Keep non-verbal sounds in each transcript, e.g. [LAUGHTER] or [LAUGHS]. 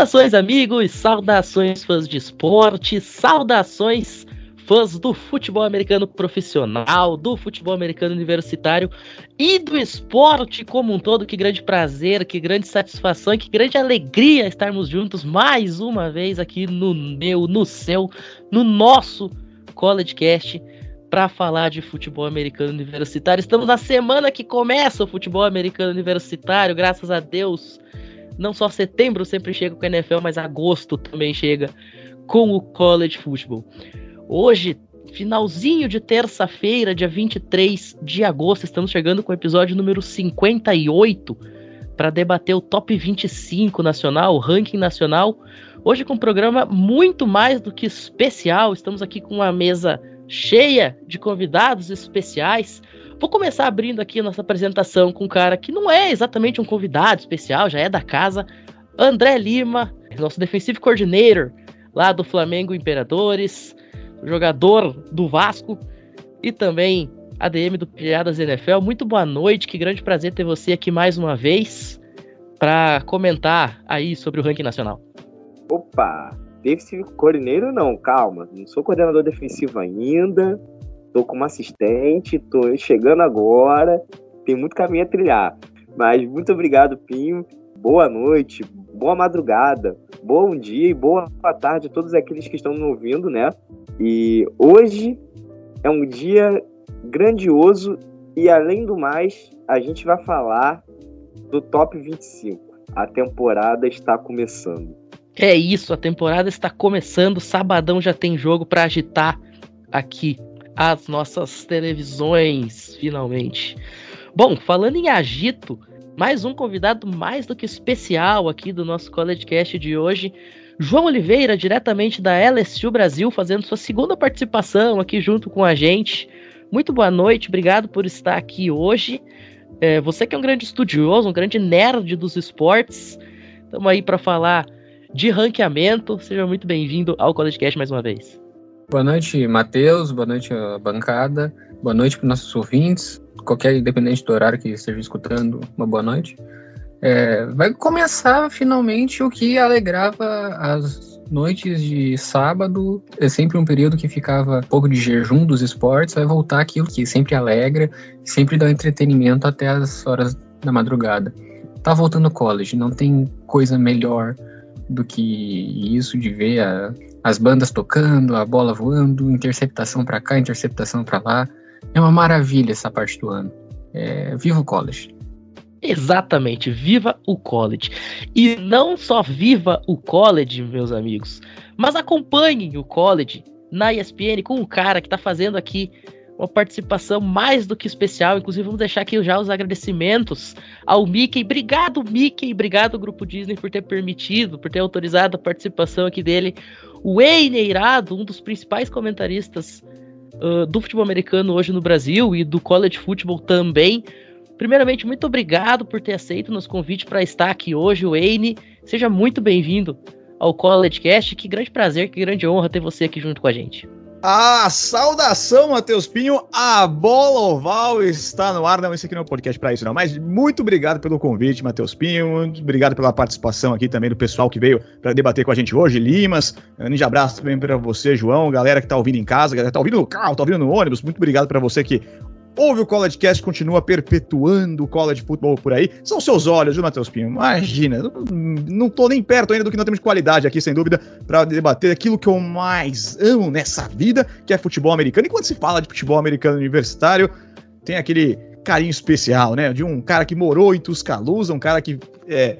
Saudações, amigos, saudações, fãs de esporte, saudações, fãs do futebol americano profissional, do futebol americano universitário e do esporte como um todo. Que grande prazer, que grande satisfação que grande alegria estarmos juntos mais uma vez aqui no meu, no seu, no nosso CollegeCast para falar de futebol americano universitário. Estamos na semana que começa o futebol americano universitário, graças a Deus não só setembro sempre chega com a NFL, mas agosto também chega com o college football. Hoje, finalzinho de terça-feira, dia 23 de agosto, estamos chegando com o episódio número 58 para debater o top 25 nacional, o ranking nacional. Hoje com um programa muito mais do que especial, estamos aqui com uma mesa cheia de convidados especiais. Vou começar abrindo aqui a nossa apresentação com um cara que não é exatamente um convidado especial, já é da casa, André Lima, nosso defensive coordinator lá do Flamengo Imperadores, jogador do Vasco e também ADM do Piadas NFL. Muito boa noite, que grande prazer ter você aqui mais uma vez para comentar aí sobre o ranking nacional. Opa, defensive coordenador não, calma, não sou coordenador defensivo ainda, tô como assistente, tô chegando agora, tem muito caminho a trilhar. Mas muito obrigado, Pinho. Boa noite, boa madrugada, bom dia e boa tarde a todos aqueles que estão me ouvindo, né? E hoje é um dia grandioso e além do mais, a gente vai falar do top 25. A temporada está começando. É isso, a temporada está começando, sabadão já tem jogo para agitar aqui as nossas televisões, finalmente. Bom, falando em agito, mais um convidado mais do que especial aqui do nosso College Cast de hoje. João Oliveira, diretamente da LSU Brasil, fazendo sua segunda participação aqui junto com a gente. Muito boa noite, obrigado por estar aqui hoje. É, você que é um grande estudioso, um grande nerd dos esportes, estamos aí para falar de ranqueamento. Seja muito bem-vindo ao College Cast mais uma vez. Boa noite, Matheus. Boa noite, bancada. Boa noite para nossos ouvintes. Qualquer independente do horário que esteja escutando, uma boa noite. É, vai começar finalmente o que alegrava as noites de sábado. É sempre um período que ficava pouco de jejum dos esportes. Vai voltar aquilo que sempre alegra, sempre dá entretenimento até as horas da madrugada. Tá voltando ao college, não tem coisa melhor do que isso de ver a, as bandas tocando, a bola voando, interceptação para cá, interceptação para lá. É uma maravilha essa parte do ano. É, viva o college. Exatamente, viva o college. E não só viva o college, meus amigos, mas acompanhem o college na ESPN com um cara que está fazendo aqui uma participação mais do que especial. Inclusive, vamos deixar aqui já os agradecimentos ao Mickey. Obrigado, Mickey. Obrigado, Grupo Disney, por ter permitido, por ter autorizado a participação aqui dele. O Wayne Eirado, um dos principais comentaristas uh, do futebol americano hoje no Brasil e do college football também. Primeiramente, muito obrigado por ter aceito nosso convite para estar aqui hoje, Wayne. Seja muito bem-vindo ao College Cast. Que grande prazer, que grande honra ter você aqui junto com a gente. A saudação, Matheus Pinho. A bola oval está no ar. Não, esse aqui não é um podcast para isso, não. Mas muito obrigado pelo convite, Matheus Pinho. Muito obrigado pela participação aqui também do pessoal que veio para debater com a gente hoje. Limas, grande abraço também para você, João. Galera que tá ouvindo em casa, galera que tá ouvindo no carro, tá ouvindo no ônibus. Muito obrigado para você que ouve o College continua perpetuando o college futebol por aí. São seus olhos, viu, Matheus Pinho? Imagina, não tô nem perto ainda do que nós temos de qualidade aqui, sem dúvida, para debater aquilo que eu mais amo nessa vida, que é futebol americano. E quando se fala de futebol americano universitário, tem aquele carinho especial, né? De um cara que morou em Tuscaloosa, um cara que é,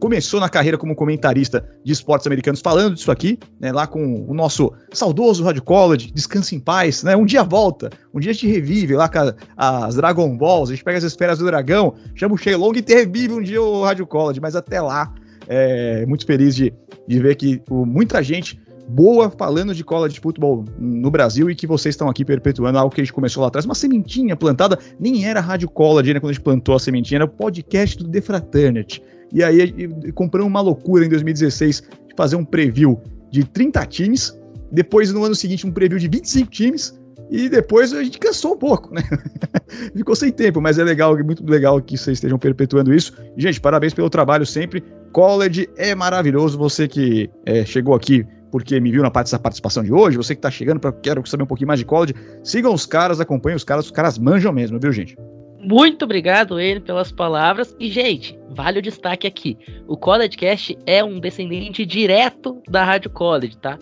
começou na carreira como comentarista de esportes americanos falando disso aqui, né, lá com o nosso saudoso Rádio College, Descanse em Paz, né, um dia volta, um dia a gente revive lá com a, as Dragon Balls, a gente pega as esferas do dragão, chama o Shenlong e revive um dia o Rádio College, mas até lá, é muito feliz de, de ver que o, muita gente boa falando de cola de futebol no Brasil e que vocês estão aqui perpetuando algo que a gente começou lá atrás, uma sementinha plantada, nem era Rádio College, né, quando a gente plantou a sementinha, era o podcast do The Fraternity. E aí compramos uma loucura em 2016 de fazer um preview de 30 times, depois no ano seguinte um preview de 25 times, e depois a gente cansou um pouco, né? [LAUGHS] Ficou sem tempo, mas é legal, muito legal que vocês estejam perpetuando isso. Gente, parabéns pelo trabalho sempre. college é maravilhoso. Você que é, chegou aqui porque me viu na parte dessa participação de hoje, você que tá chegando para quero saber um pouquinho mais de college, sigam os caras, acompanhem os caras, os caras manjam mesmo, viu, gente? Muito obrigado, ele, pelas palavras. E, gente, vale o destaque aqui. O College Cast é um descendente direto da Rádio College, tá?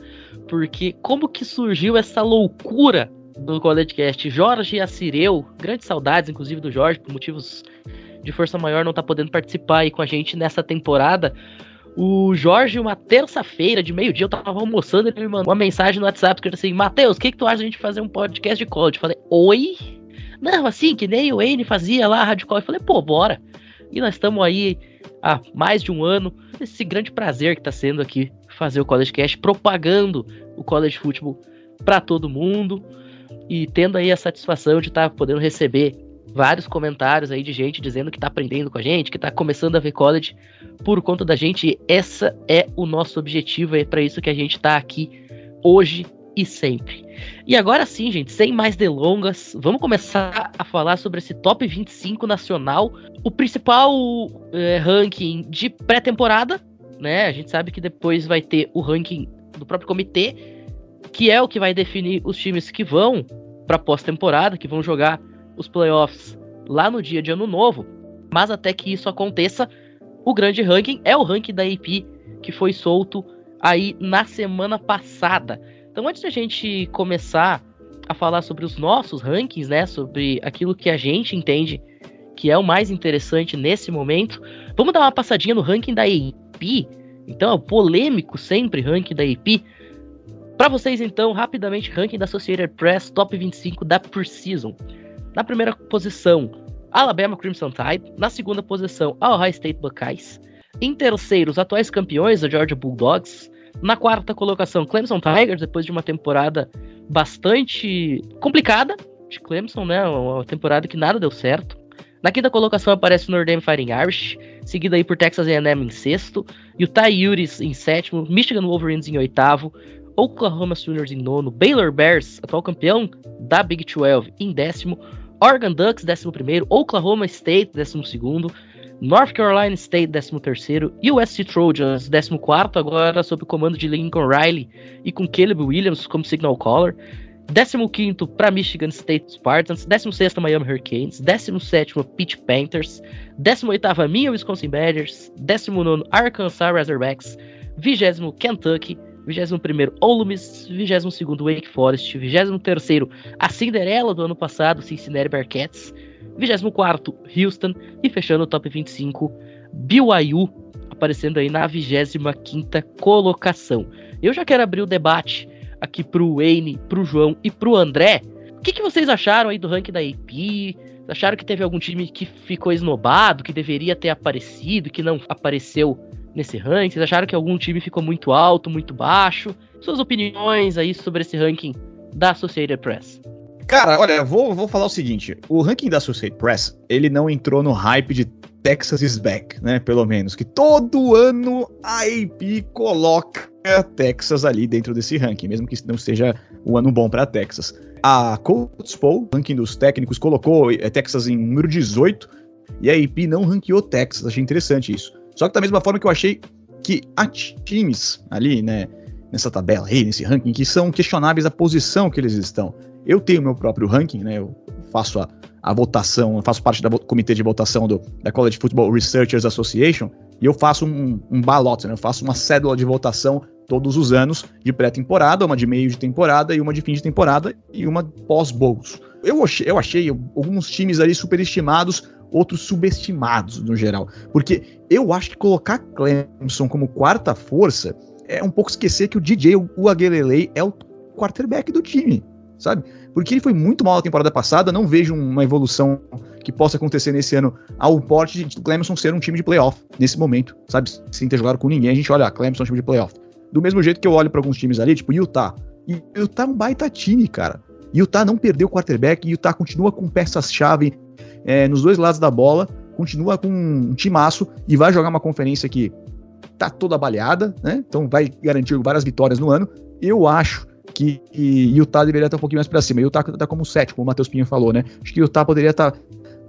Porque como que surgiu essa loucura do College Cast? Jorge Assireu, grandes saudades, inclusive, do Jorge, por motivos de força maior, não tá podendo participar aí com a gente nessa temporada. O Jorge, uma terça-feira, de meio-dia, eu tava almoçando, ele me mandou uma mensagem no WhatsApp que assim: Matheus, o que, que tu acha de a gente fazer um podcast de college? Eu falei, oi? Não, assim, que nem o Wayne fazia lá, Rádio College. Eu falei, pô, bora. E nós estamos aí há mais de um ano, esse grande prazer que tá sendo aqui fazer o College Cast, propagando o College Football para todo mundo e tendo aí a satisfação de estar tá podendo receber vários comentários aí de gente dizendo que tá aprendendo com a gente, que tá começando a ver college por conta da gente. Essa é o nosso objetivo, é para isso que a gente tá aqui hoje e sempre. E agora sim, gente, sem mais delongas, vamos começar a falar sobre esse top 25 nacional, o principal é, ranking de pré-temporada, né? A gente sabe que depois vai ter o ranking do próprio comitê, que é o que vai definir os times que vão para pós-temporada, que vão jogar os playoffs lá no dia de ano novo. Mas até que isso aconteça, o grande ranking é o ranking da AP que foi solto aí na semana passada. Então, antes da gente começar a falar sobre os nossos rankings, né, sobre aquilo que a gente entende que é o mais interessante nesse momento, vamos dar uma passadinha no ranking da AP. Então, é o polêmico sempre ranking da AP. Para vocês, então, rapidamente, ranking da Associated Press Top 25 da Season. Na primeira posição, Alabama Crimson Tide. Na segunda posição, Ohio State Buckeyes. Em terceiro, os atuais campeões, a Georgia Bulldogs. Na quarta colocação, Clemson Tigers, depois de uma temporada bastante complicada de Clemson, né? Uma temporada que nada deu certo. Na quinta colocação aparece o Dame Fighting Irish, seguido aí por Texas A&M em sexto, Utah Utes em sétimo, Michigan Wolverines em oitavo, Oklahoma Sooners em nono, Baylor Bears, atual campeão da Big 12, em décimo, Oregon Ducks, décimo primeiro, Oklahoma State, décimo segundo, North Carolina State, 13º, USC Trojans, 14º, agora sob o comando de Lincoln Riley e com Caleb Williams como signal caller. 15º para Michigan State Spartans, 16º Miami Hurricanes, 17º Pitt Panthers, 18º minha Wisconsin Badgers, 19º Arkansas Razorbacks, 20º Kentucky, 21º Ole Miss, 22º Wake Forest, 23º a Cinderela do ano passado, Cincinnati Bearcats, 24 Houston e fechando o top 25 BYU, aparecendo aí na 25 colocação. Eu já quero abrir o debate aqui pro Wayne, pro João e pro André. O que, que vocês acharam aí do ranking da AP? Acharam que teve algum time que ficou esnobado, que deveria ter aparecido, que não apareceu nesse ranking? Vocês acharam que algum time ficou muito alto, muito baixo? Suas opiniões aí sobre esse ranking da Associated Press. Cara, olha, vou, vou falar o seguinte: o ranking da Associated Press, ele não entrou no hype de Texas is back, né? Pelo menos. Que todo ano a AP coloca Texas ali dentro desse ranking, mesmo que não seja um ano bom para Texas. A Colts Poll, ranking dos técnicos, colocou é, Texas em número 18 e a AP não ranqueou Texas. Achei interessante isso. Só que da mesma forma que eu achei que há times ali, né, nessa tabela aí, nesse ranking, que são questionáveis a posição que eles estão. Eu tenho meu próprio ranking, né? Eu faço a, a votação, faço parte do comitê de votação do, da College Football Researchers Association e eu faço um, um balote, né? Eu faço uma cédula de votação todos os anos de pré-temporada, uma de meio de temporada e uma de fim de temporada e uma pós-bowls. Eu achei, eu achei alguns times ali superestimados, outros subestimados no geral. Porque eu acho que colocar Clemson como quarta força é um pouco esquecer que o DJ, o Uagelelei, é o quarterback do time, sabe? porque ele foi muito mal na temporada passada. Não vejo uma evolução que possa acontecer nesse ano ao porte de Clemson ser um time de playoff nesse momento, sabe? Sem ter jogado com ninguém, a gente olha, ah, Clemson é um time de playoff. Do mesmo jeito que eu olho para alguns times ali, tipo Utah. Utah é um baita time, cara. Utah não perdeu o quarterback, Utah continua com peças-chave é, nos dois lados da bola, continua com um timaço e vai jogar uma conferência que tá toda baleada, né? Então vai garantir várias vitórias no ano. Eu acho que Utah deveria estar um pouquinho mais para cima. Utah está como sétimo, como o Matheus Pinho falou, né? Acho que Utah poderia estar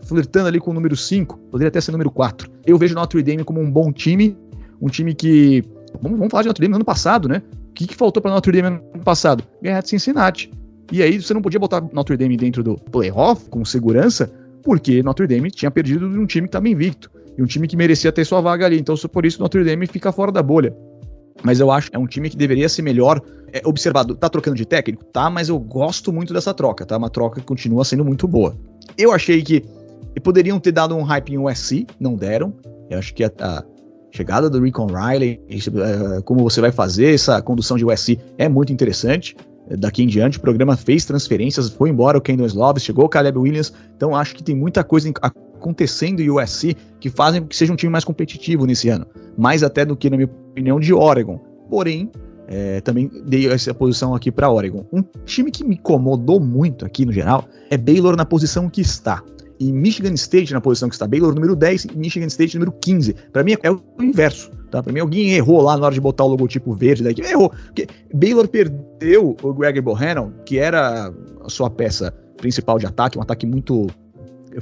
flertando ali com o número 5, poderia até ser número 4. Eu vejo Notre Dame como um bom time, Um time que. Vamos, vamos falar de Notre Dame no ano passado, né? O que, que faltou para Notre Dame no ano passado? Ganhar de Cincinnati. E aí você não podia botar Notre Dame dentro do playoff com segurança, porque Notre Dame tinha perdido de um time que estava invicto. E um time que merecia ter sua vaga ali. Então, por isso, Notre Dame fica fora da bolha. Mas eu acho que é um time que deveria ser melhor é, observado. Tá trocando de técnico? Tá, mas eu gosto muito dessa troca, tá? Uma troca que continua sendo muito boa. Eu achei que poderiam ter dado um hype em USC, não deram. Eu acho que a, a chegada do Rickon Riley, é, como você vai fazer essa condução de USC é muito interessante. Daqui em diante, o programa fez transferências, foi embora o Kendall Slovis, chegou o Caleb Williams, então acho que tem muita coisa acontecendo em USC que fazem que seja um time mais competitivo nesse ano. Mais até do que, na minha opinião, de Oregon. Porém, é, também dei essa posição aqui para Oregon. Um time que me incomodou muito aqui no geral é Baylor na posição que está. E Michigan State na posição que está. Baylor número 10 e Michigan State número 15. Para mim é o inverso. Tá? Para mim alguém errou lá na hora de botar o logotipo verde daqui. Errou. Porque Baylor perdeu o Greg Bohannon, que era a sua peça principal de ataque, um ataque muito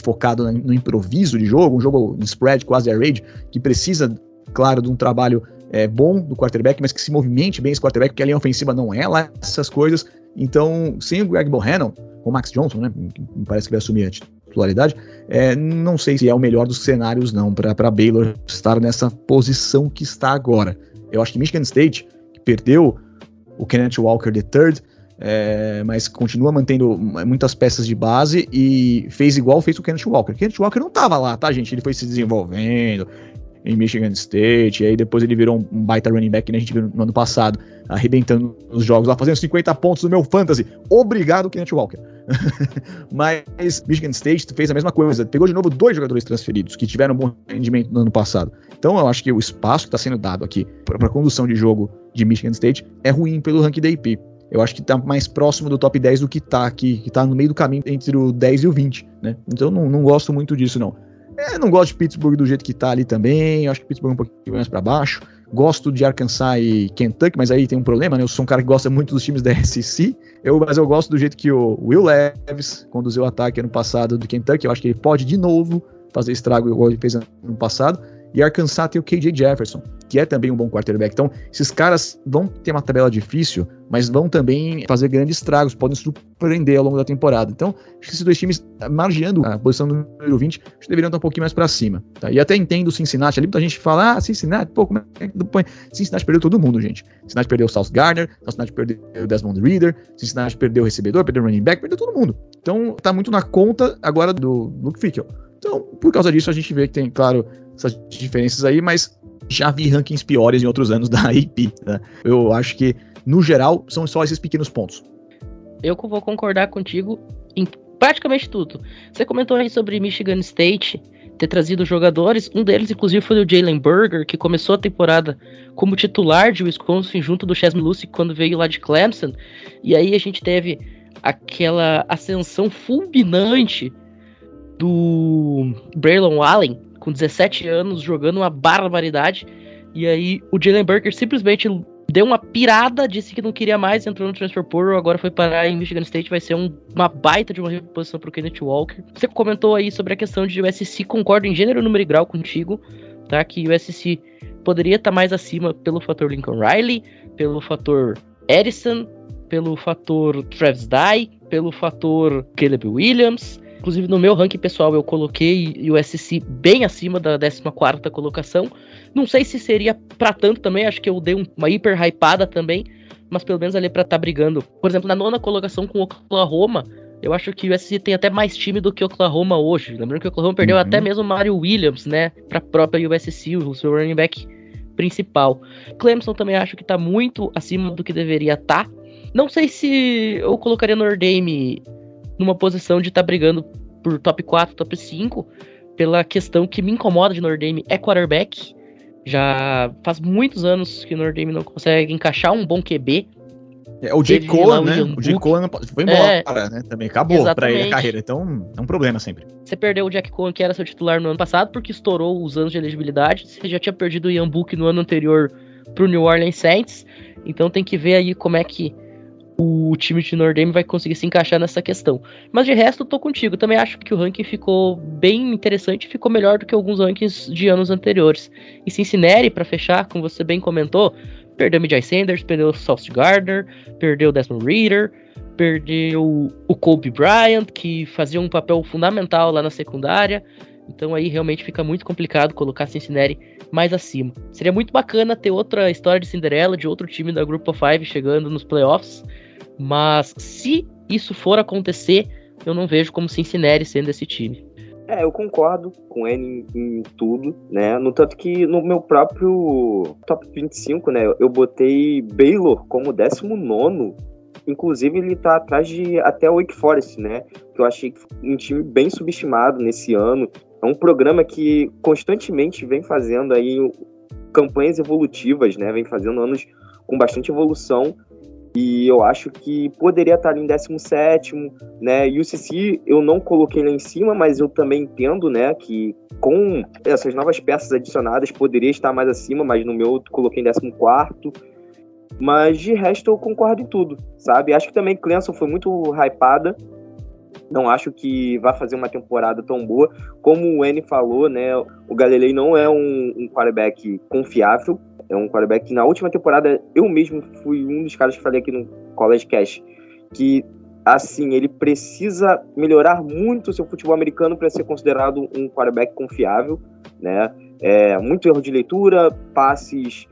focado no improviso de jogo, um jogo spread quase air raid, que precisa, claro, de um trabalho é, bom do quarterback, mas que se movimente bem esse quarterback, porque a linha ofensiva não é lá essas coisas. Então, sem o Greg Bohannon, com o Max Johnson, né, me parece que vai assumir a titularidade, é, não sei se é o melhor dos cenários não para Baylor estar nessa posição que está agora. Eu acho que Michigan State, que perdeu o Kenneth Walker III, é, mas continua mantendo muitas peças de base e fez igual fez o Kenneth Walker. Kenneth Walker não estava lá, tá, gente? Ele foi se desenvolvendo em Michigan State, e aí depois ele virou um, baita running back que a gente viu no ano passado, arrebentando os jogos lá, fazendo 50 pontos no meu fantasy. Obrigado, Kenneth Walker. [LAUGHS] mas Michigan State fez a mesma coisa, pegou de novo dois jogadores transferidos que tiveram um bom rendimento no ano passado. Então eu acho que o espaço que está sendo dado aqui para a condução de jogo de Michigan State é ruim pelo ranking da IP eu acho que tá mais próximo do top 10 do que tá aqui, que tá no meio do caminho entre o 10 e o 20, né? Então não, não gosto muito disso, não. É, não gosto de Pittsburgh do jeito que tá ali também, acho que Pittsburgh é um pouquinho mais para baixo. Gosto de Arkansas e Kentucky, mas aí tem um problema, né? Eu sou um cara que gosta muito dos times da [LAUGHS] SEC, eu, mas eu gosto do jeito que o Will Levis conduziu o ataque ano passado do Kentucky, eu acho que ele pode de novo fazer estrago igual ele fez ano passado. E Arkansas tem o KJ Jefferson, que é também um bom quarterback. Então, esses caras vão ter uma tabela difícil, mas vão também fazer grandes estragos, podem surpreender ao longo da temporada. Então, acho que esses dois times, margeando a posição número 20, acho que deveriam estar um pouquinho mais para cima. Tá? E até entendo o Cincinnati ali, muita gente fala, ah, Cincinnati, pô, como é que põe? Cincinnati perdeu todo mundo, gente. Cincinnati perdeu o South Gardner, Cincinnati perdeu o Desmond Reader, Cincinnati perdeu o recebedor, perdeu o running back, perdeu todo mundo. Então, tá muito na conta agora do Luke Fickel. Então, por causa disso, a gente vê que tem, claro, essas diferenças aí, mas já vi rankings piores em outros anos [LAUGHS] da IP. Né? Eu acho que, no geral, são só esses pequenos pontos. Eu vou concordar contigo em praticamente tudo. Você comentou aí sobre Michigan State ter trazido jogadores, um deles inclusive foi o Jalen Berger, que começou a temporada como titular de Wisconsin junto do Chesney Lucy quando veio lá de Clemson, e aí a gente teve aquela ascensão fulminante do Braylon Allen, com 17 anos, jogando uma barbaridade. E aí o Jalen Burker simplesmente deu uma pirada, disse que não queria mais, entrou no Transfer Portal, agora foi parar em Michigan State, vai ser um, uma baita de uma reposição pro Kenneth Walker. Você comentou aí sobre a questão de USC, concordo em gênero, número e grau contigo, tá? Que o USC poderia estar tá mais acima pelo fator Lincoln Riley, pelo fator Edison, pelo fator Travis Dye, pelo fator Caleb Williams, Inclusive, no meu ranking pessoal, eu coloquei o SC bem acima da 14 colocação. Não sei se seria para tanto também, acho que eu dei uma hiper hypada também, mas pelo menos ali para estar tá brigando. Por exemplo, na nona colocação com o Oklahoma, eu acho que o USC tem até mais time do que o Oklahoma hoje. Lembrando que o Oklahoma perdeu uhum. até mesmo o Mario Williams, né, para a própria USC, o seu running back principal. Clemson também acho que tá muito acima do que deveria estar. Tá. Não sei se eu colocaria Notre Dame numa posição de estar tá brigando por top 4, top 5, pela questão que me incomoda de Notre Dame é quarterback. Já faz muitos anos que o não consegue encaixar um bom QB. É, o J. Cole, né? O J. Cole foi embora, é, né? Também acabou exatamente. pra ele a carreira. Então, é um problema sempre. Você perdeu o Jack Cohen, que era seu titular no ano passado, porque estourou os anos de elegibilidade. Você já tinha perdido o Ian Book no ano anterior pro New Orleans Saints. Então tem que ver aí como é que o time de Notre Dame vai conseguir se encaixar nessa questão. Mas de resto, tô contigo. Também acho que o ranking ficou bem interessante, ficou melhor do que alguns rankings de anos anteriores. E Cincinnati, para fechar, como você bem comentou, perdeu o Sanders, perdeu o Sauce Gardner, perdeu o Desmond Reader, perdeu o Kobe Bryant, que fazia um papel fundamental lá na secundária. Então aí realmente fica muito complicado colocar Cincinnati mais acima. Seria muito bacana ter outra história de Cinderela de outro time da of Five chegando nos playoffs, mas se isso for acontecer, eu não vejo como Cincinnati sendo esse time. É, eu concordo com ele em, em, tudo, né? No tanto que no meu próprio top 25, né, eu botei Baylor como 19 Inclusive, ele tá atrás de até Wake Forest, né? Que eu achei um time bem subestimado nesse ano. É um programa que constantemente vem fazendo aí campanhas evolutivas, né? Vem fazendo anos com bastante evolução. E eu acho que poderia estar ali em 17, né? E o CC eu não coloquei lá em cima, mas eu também entendo, né? Que com essas novas peças adicionadas poderia estar mais acima, mas no meu eu coloquei em 14. Mas de resto eu concordo em tudo, sabe? Acho que também Clemson foi muito hypada. Não acho que vai fazer uma temporada tão boa. Como o N falou, né? O Galilei não é um, um quarterback confiável. É um quarterback que na última temporada eu mesmo fui um dos caras que falei aqui no College Cash que assim ele precisa melhorar muito o seu futebol americano para ser considerado um quarterback confiável, né? É, muito erro de leitura, passes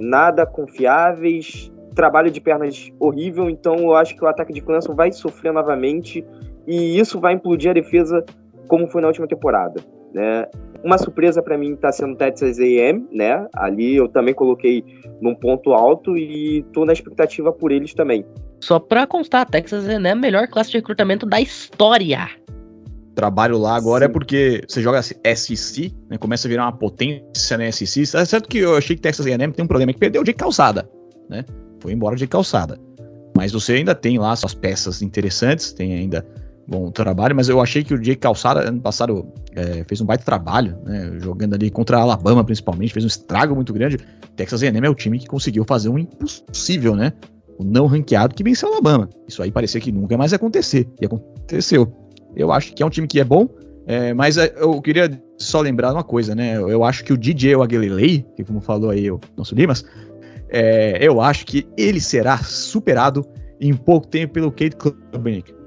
nada confiáveis, trabalho de pernas horrível, então eu acho que o ataque de Clemson vai sofrer novamente e isso vai implodir a defesa como foi na última temporada, né? Uma surpresa para mim está sendo o Texas A&M, né? Ali eu também coloquei num ponto alto e tô na expectativa por eles também. Só para constar, Texas A&M é a melhor classe de recrutamento da história trabalho lá agora é Sim. é porque você joga SEC, né, começa a virar uma potência na SEC. É certo que eu achei que Texas A&M tem um problema, que perdeu de calçada, né? Foi embora de calçada. Mas você ainda tem lá suas peças interessantes, tem ainda bom trabalho, mas eu achei que o Jake Calçada, ano passado, é, fez um baita trabalho, né, jogando ali contra a Alabama, principalmente, fez um estrago muito grande. Texas A&M é o time que conseguiu fazer um impossível, né? O não ranqueado que venceu a Alabama. Isso aí parecia que nunca mais ia acontecer, e aconteceu. Eu acho que é um time que é bom, é, mas é, eu queria só lembrar uma coisa, né? Eu acho que o DJ Aguilelei, que como falou aí o nosso Limas, é, eu acho que ele será superado em pouco tempo pelo Kate Klubnik.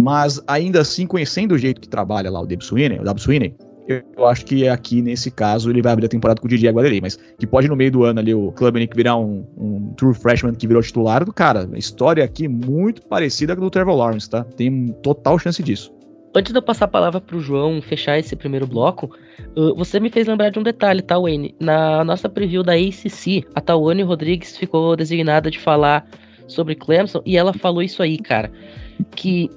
Mas ainda assim, conhecendo o jeito que trabalha lá o Deb Sweeney, o Deb Sweeney, eu acho que aqui, nesse caso, ele vai abrir a temporada com o DJ Aguilelei, mas que pode no meio do ano ali o Klubnik virar um, um true freshman que virou titular do cara. História aqui muito parecida com a do Trevor Lawrence, tá? Tem total chance disso. Antes de eu passar a palavra pro João fechar esse primeiro bloco, uh, você me fez lembrar de um detalhe, tá, Wayne? Na nossa preview da ACC, a Tawane Rodrigues ficou designada de falar sobre Clemson e ela falou isso aí, cara. Que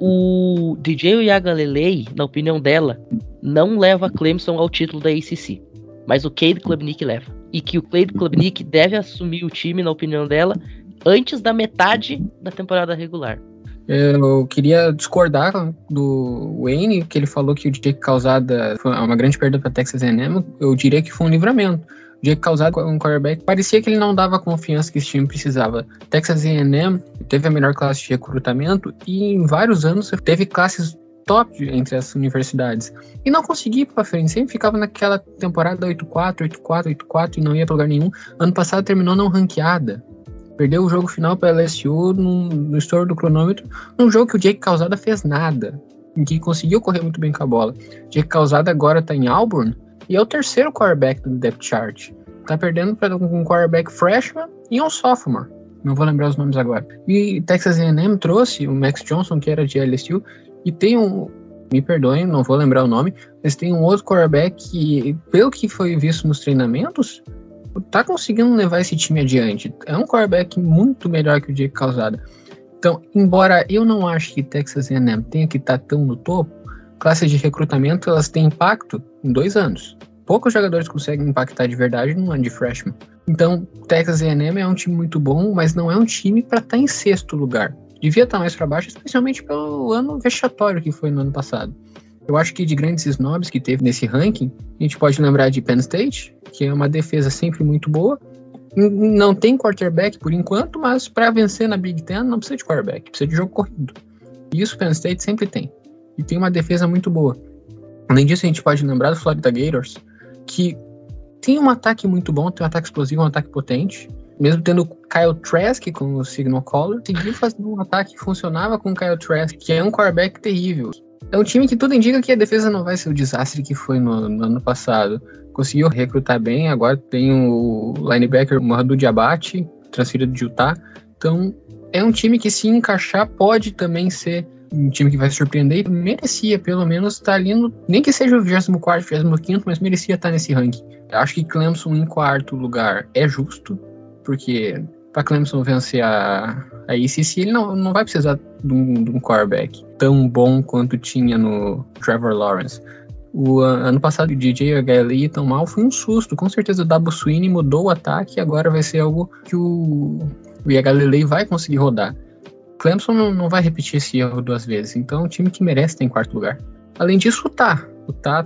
o DJ Yagalelei, na opinião dela, não leva Clemson ao título da ACC. Mas o Cade Klubnik leva. E que o Cade Klubnik deve assumir o time, na opinião dela, antes da metade da temporada regular. Eu queria discordar do Wayne, que ele falou que o Jake Causada foi uma grande perda para Texas A&M. Eu diria que foi um livramento. O Jake Causada, um quarterback, parecia que ele não dava a confiança que esse time precisava. Texas A&M teve a melhor classe de recrutamento e em vários anos teve classes top entre as universidades. E não conseguia ir para frente, sempre ficava naquela temporada 8-4, 8-4, 8-4 e não ia para lugar nenhum. Ano passado terminou não ranqueada. Perdeu o jogo final para LSU no, no estouro do cronômetro, num jogo que o Jake Causada fez nada, em que conseguiu correr muito bem com a bola. Jake Causada agora está em Auburn e é o terceiro quarterback do depth chart. Tá perdendo para um quarterback freshman e um sophomore. Não vou lembrar os nomes agora. E Texas A&M trouxe o Max Johnson, que era de LSU, e tem um, me perdoem, não vou lembrar o nome, mas tem um outro quarterback que, pelo que foi visto nos treinamentos, tá conseguindo levar esse time adiante. É um quarterback muito melhor que o Jake Calzada. Então, embora eu não ache que Texas A&M tenha que estar tá tão no topo, classes de recrutamento elas têm impacto em dois anos. Poucos jogadores conseguem impactar de verdade num ano de freshman. Então, Texas A&M é um time muito bom, mas não é um time para estar tá em sexto lugar. Devia estar tá mais para baixo, especialmente pelo ano vexatório que foi no ano passado. Eu acho que de grandes snobs que teve nesse ranking, a gente pode lembrar de Penn State, que é uma defesa sempre muito boa, não tem quarterback por enquanto, mas para vencer na Big Ten não precisa de quarterback, precisa de jogo corrido. E isso Penn State sempre tem. E tem uma defesa muito boa. Além disso, a gente pode lembrar do Florida Gators, que tem um ataque muito bom, tem um ataque explosivo, um ataque potente. Mesmo tendo Kyle Trask com o signal caller, conseguiu fazer um ataque que funcionava com o Kyle Trask, que é um quarterback terrível. É um time que tudo indica que a defesa não vai ser o desastre que foi no, no ano passado. Conseguiu recrutar bem, agora tem o linebacker Mohamed Diabate, transferido de Utah. Então, é um time que se encaixar pode também ser um time que vai surpreender merecia pelo menos estar ali no, nem que seja o 24, 25, mas merecia estar nesse ranking. Eu acho que Clemson em quarto lugar é justo, porque para Clemson vencer a, a ele não, não vai precisar de um, de um quarterback tão bom quanto tinha no Trevor Lawrence. O ano passado o DJ HLI tão mal foi um susto. Com certeza o Dabo Sweeney mudou o ataque e agora vai ser algo que o, o vai conseguir rodar. Clemson não, não vai repetir esse erro duas vezes, então é um time que merece estar em quarto lugar. Além disso, o Tá. O Tá,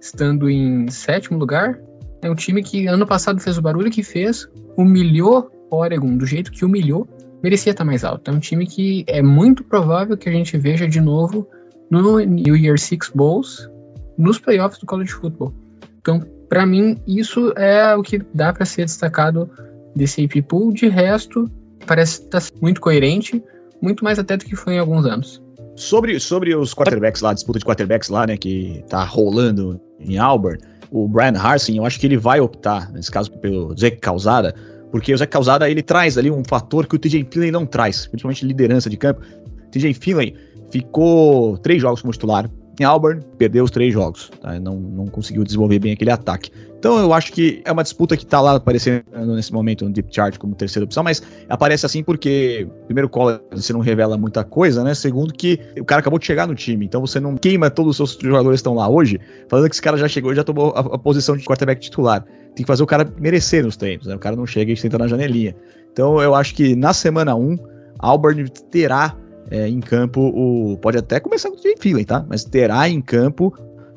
estando em sétimo lugar, é um time que ano passado fez o barulho que fez, humilhou Oregon do jeito que humilhou, merecia estar mais alto. É um time que é muito provável que a gente veja de novo no New Year Six Bowls, nos playoffs do college football. Então, para mim, isso é o que dá para ser destacado desse AP Pool. De resto, parece estar muito coerente, muito mais até do que foi em alguns anos. Sobre, sobre os quarterbacks lá, disputa de quarterbacks lá, né, que tá rolando em Auburn, o Brian Harsin, eu acho que ele vai optar, nesse caso, pelo Zeke Calzada, porque o Zeke Calzada, ele traz ali um fator que o TJ Finley não traz, principalmente liderança de campo. TJ Finley ficou três jogos como titular, em Auburn, perdeu os três jogos, tá? não, não conseguiu desenvolver bem aquele ataque. Então eu acho que é uma disputa que está lá aparecendo nesse momento no Deep Chart como terceira opção, mas aparece assim porque, primeiro, cola você não revela muita coisa, né? Segundo, que o cara acabou de chegar no time, então você não queima todos os seus jogadores que estão lá hoje, falando que esse cara já chegou e já tomou a, a, posição de quarterback titular. Tem que fazer o cara merecer nos treinos, né? O cara não chega e senta na janelinha. Então eu acho que na semana 1, Auburn terá é, em campo o. Pode até começar com o Jay Finley, tá? Mas terá em campo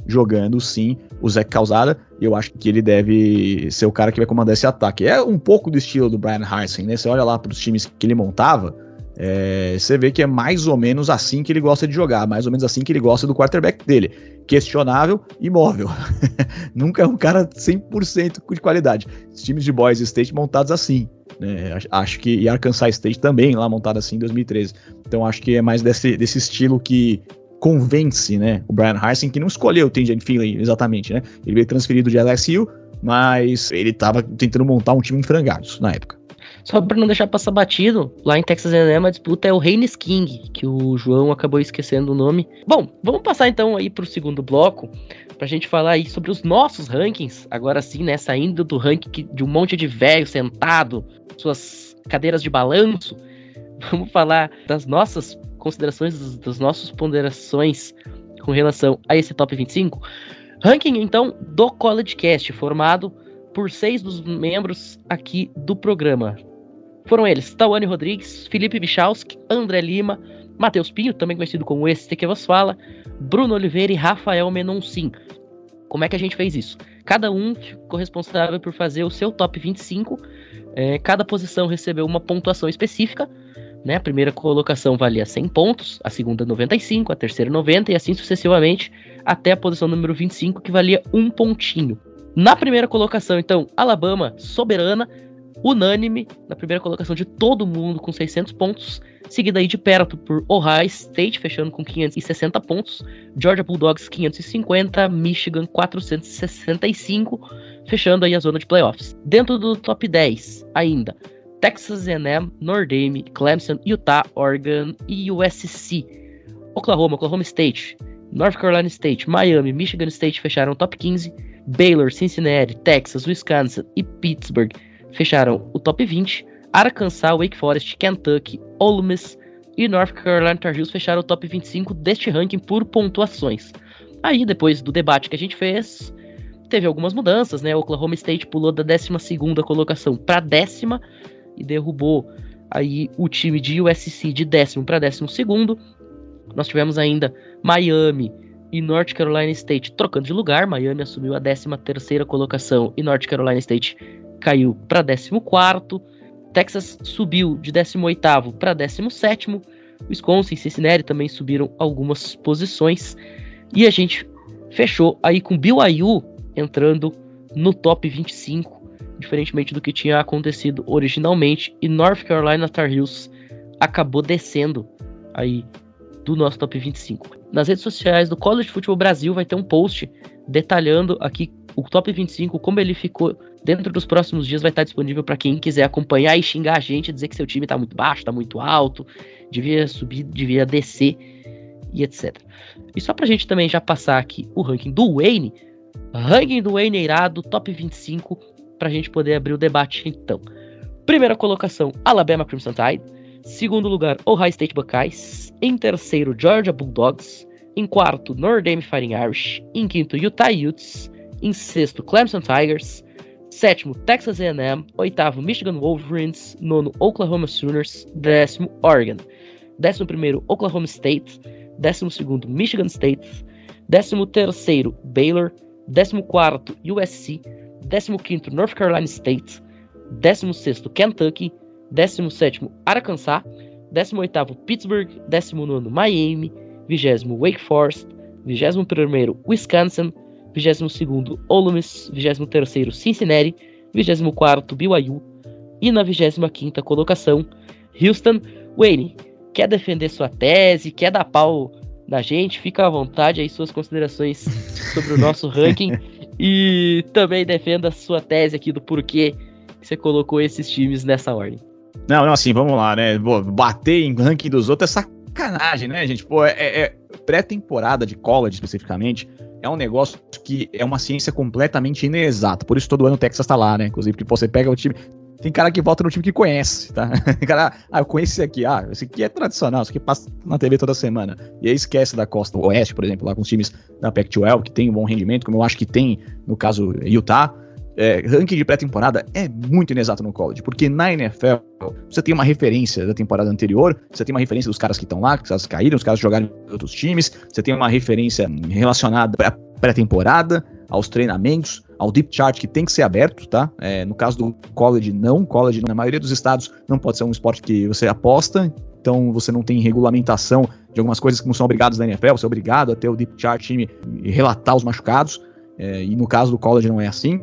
jogando sim o Zé Calzada. E eu acho que ele deve ser o cara que vai comandar esse ataque. É um pouco do estilo do Brian Harsin, né? Você olha lá para os times que ele montava. É, você vê que é mais ou menos assim que ele gosta de jogar, mais ou menos assim que ele gosta do quarterback dele. Questionável e móvel. [LAUGHS] Nunca é um cara 100% de qualidade. Os times de Boys State montados assim. Né? Acho que. E Arkansas State também, lá montado assim em 2013. Então acho que é mais desse, desse estilo que convence, né? O Brian Harsin, que não escolheu o Tinjan Finley exatamente, né? Ele veio transferido de LSU, mas ele estava tentando montar um time em frangados na época. Só para não deixar passar batido, lá em Texas A&M a disputa é o Reines King, que o João acabou esquecendo o nome. Bom, vamos passar então aí para o segundo bloco, pra gente falar aí sobre os nossos rankings, agora sim, né, saindo do ranking de um monte de velho sentado, suas cadeiras de balanço, [LAUGHS] vamos falar das nossas considerações, das nossas ponderações com relação a esse top 25. Ranking, então, do College Cast, formado por seis dos membros aqui do programa. Foram eles, Tawane Rodrigues, Felipe Michalski, André Lima, Matheus Pinho, também conhecido como este que vos fala, Bruno Oliveira e Rafael Menoncin. Como é que a gente fez isso? Cada um ficou responsável por fazer o seu top 25. É, cada posição recebeu uma pontuação específica. Né? A primeira colocação valia 100 pontos, a segunda 95, a terceira 90 e assim sucessivamente até a posição número 25 que valia um pontinho. Na primeira colocação, então, Alabama soberana, unânime, na primeira colocação de todo mundo com 600 pontos, seguida aí de perto por Ohio State, fechando com 560 pontos, Georgia Bulldogs 550, Michigan 465, fechando aí a zona de playoffs. Dentro do top 10 ainda, Texas A&M, Notre Dame, Clemson, Utah, Oregon e USC. Oklahoma, Oklahoma State, North Carolina State, Miami, Michigan State fecharam top 15, Baylor, Cincinnati, Texas, Wisconsin e Pittsburgh fecharam o top 20. Arkansas, Wake Forest, Kentucky, Ole Miss e North Carolina Tar Heels fecharam o top 25 deste ranking por pontuações. Aí, depois do debate que a gente fez, teve algumas mudanças, né? Oklahoma State pulou da 12 colocação para décima e derrubou aí o time de USC de décimo para décimo segundo. Nós tivemos ainda Miami e North Carolina State trocando de lugar. Miami assumiu a 13 terceira colocação e North Carolina State caiu para 14. Texas subiu de 18 para 17. Wisconsin e Cincinnati também subiram algumas posições. E a gente fechou aí com BYU entrando no top 25, diferentemente do que tinha acontecido originalmente. E North Carolina Tar Heels acabou descendo aí do nosso top 25. Nas redes sociais do College Football Brasil vai ter um post detalhando aqui o top 25, como ele ficou dentro dos próximos dias, vai estar disponível para quem quiser acompanhar e xingar a gente, dizer que seu time está muito baixo, está muito alto, devia subir, devia descer e etc. E só pra gente também já passar aqui o ranking do Wayne, ranking do Wayne irado, top 25, pra gente poder abrir o debate então. Primeira colocação, Alabama Crimson Tide. Segundo lugar, Ohio State Buckeyes. Em terceiro, Georgia Bulldogs. Em quarto, Notre Dame Fighting Irish. Em quinto, Utah Utes. Em sexto, Clemson Tigers. Sétimo, Texas A&M. Oitavo, Michigan Wolverines. Nono, Oklahoma Sooners. Décimo, Oregon. Décimo primeiro, Oklahoma State. Décimo segundo, Michigan State. Décimo terceiro, Baylor. Décimo quarto, USC. Décimo quinto, North Carolina State. Décimo sexto, Kentucky. Décimo sétimo, Arkansas. Décimo oitavo, Pittsburgh. Décimo nono, Miami. Vigésimo, Wake Forest. Vigésimo primeiro, Wisconsin. 22º Ole Miss, 23º Cincinnati, 24º BYU e na 25ª colocação Houston. Wayne, quer defender sua tese, quer dar pau na gente, fica à vontade aí suas considerações sobre o nosso [LAUGHS] ranking e também defenda sua tese aqui do porquê que você colocou esses times nessa ordem. Não, não, assim, vamos lá, né? Bater em ranking dos outros é sacanagem, né, gente? Pô, é, é pré-temporada de college especificamente é um negócio que é uma ciência completamente inexata. Por isso todo ano o Texas tá lá, né? Inclusive, que você pega o time. Tem cara que vota no time que conhece, tá? Tem [LAUGHS] cara, ah, eu conheço esse aqui, ah, esse aqui é tradicional, esse aqui passa na TV toda semana. E aí esquece da costa oeste, por exemplo, lá com os times da Pac-12, que tem um bom rendimento, como eu acho que tem no caso Utah. É, ranking de pré-temporada é muito inexato no college, porque na NFL você tem uma referência da temporada anterior, você tem uma referência dos caras que estão lá, que caras caíram, os caras jogaram em outros times, você tem uma referência relacionada à pré-temporada, aos treinamentos, ao deep chart que tem que ser aberto, tá? É, no caso do college, não. College, na maioria dos estados, não pode ser um esporte que você aposta, então você não tem regulamentação de algumas coisas que não são obrigados da NFL, você é obrigado a ter o deep chart time e relatar os machucados, é, e no caso do college não é assim.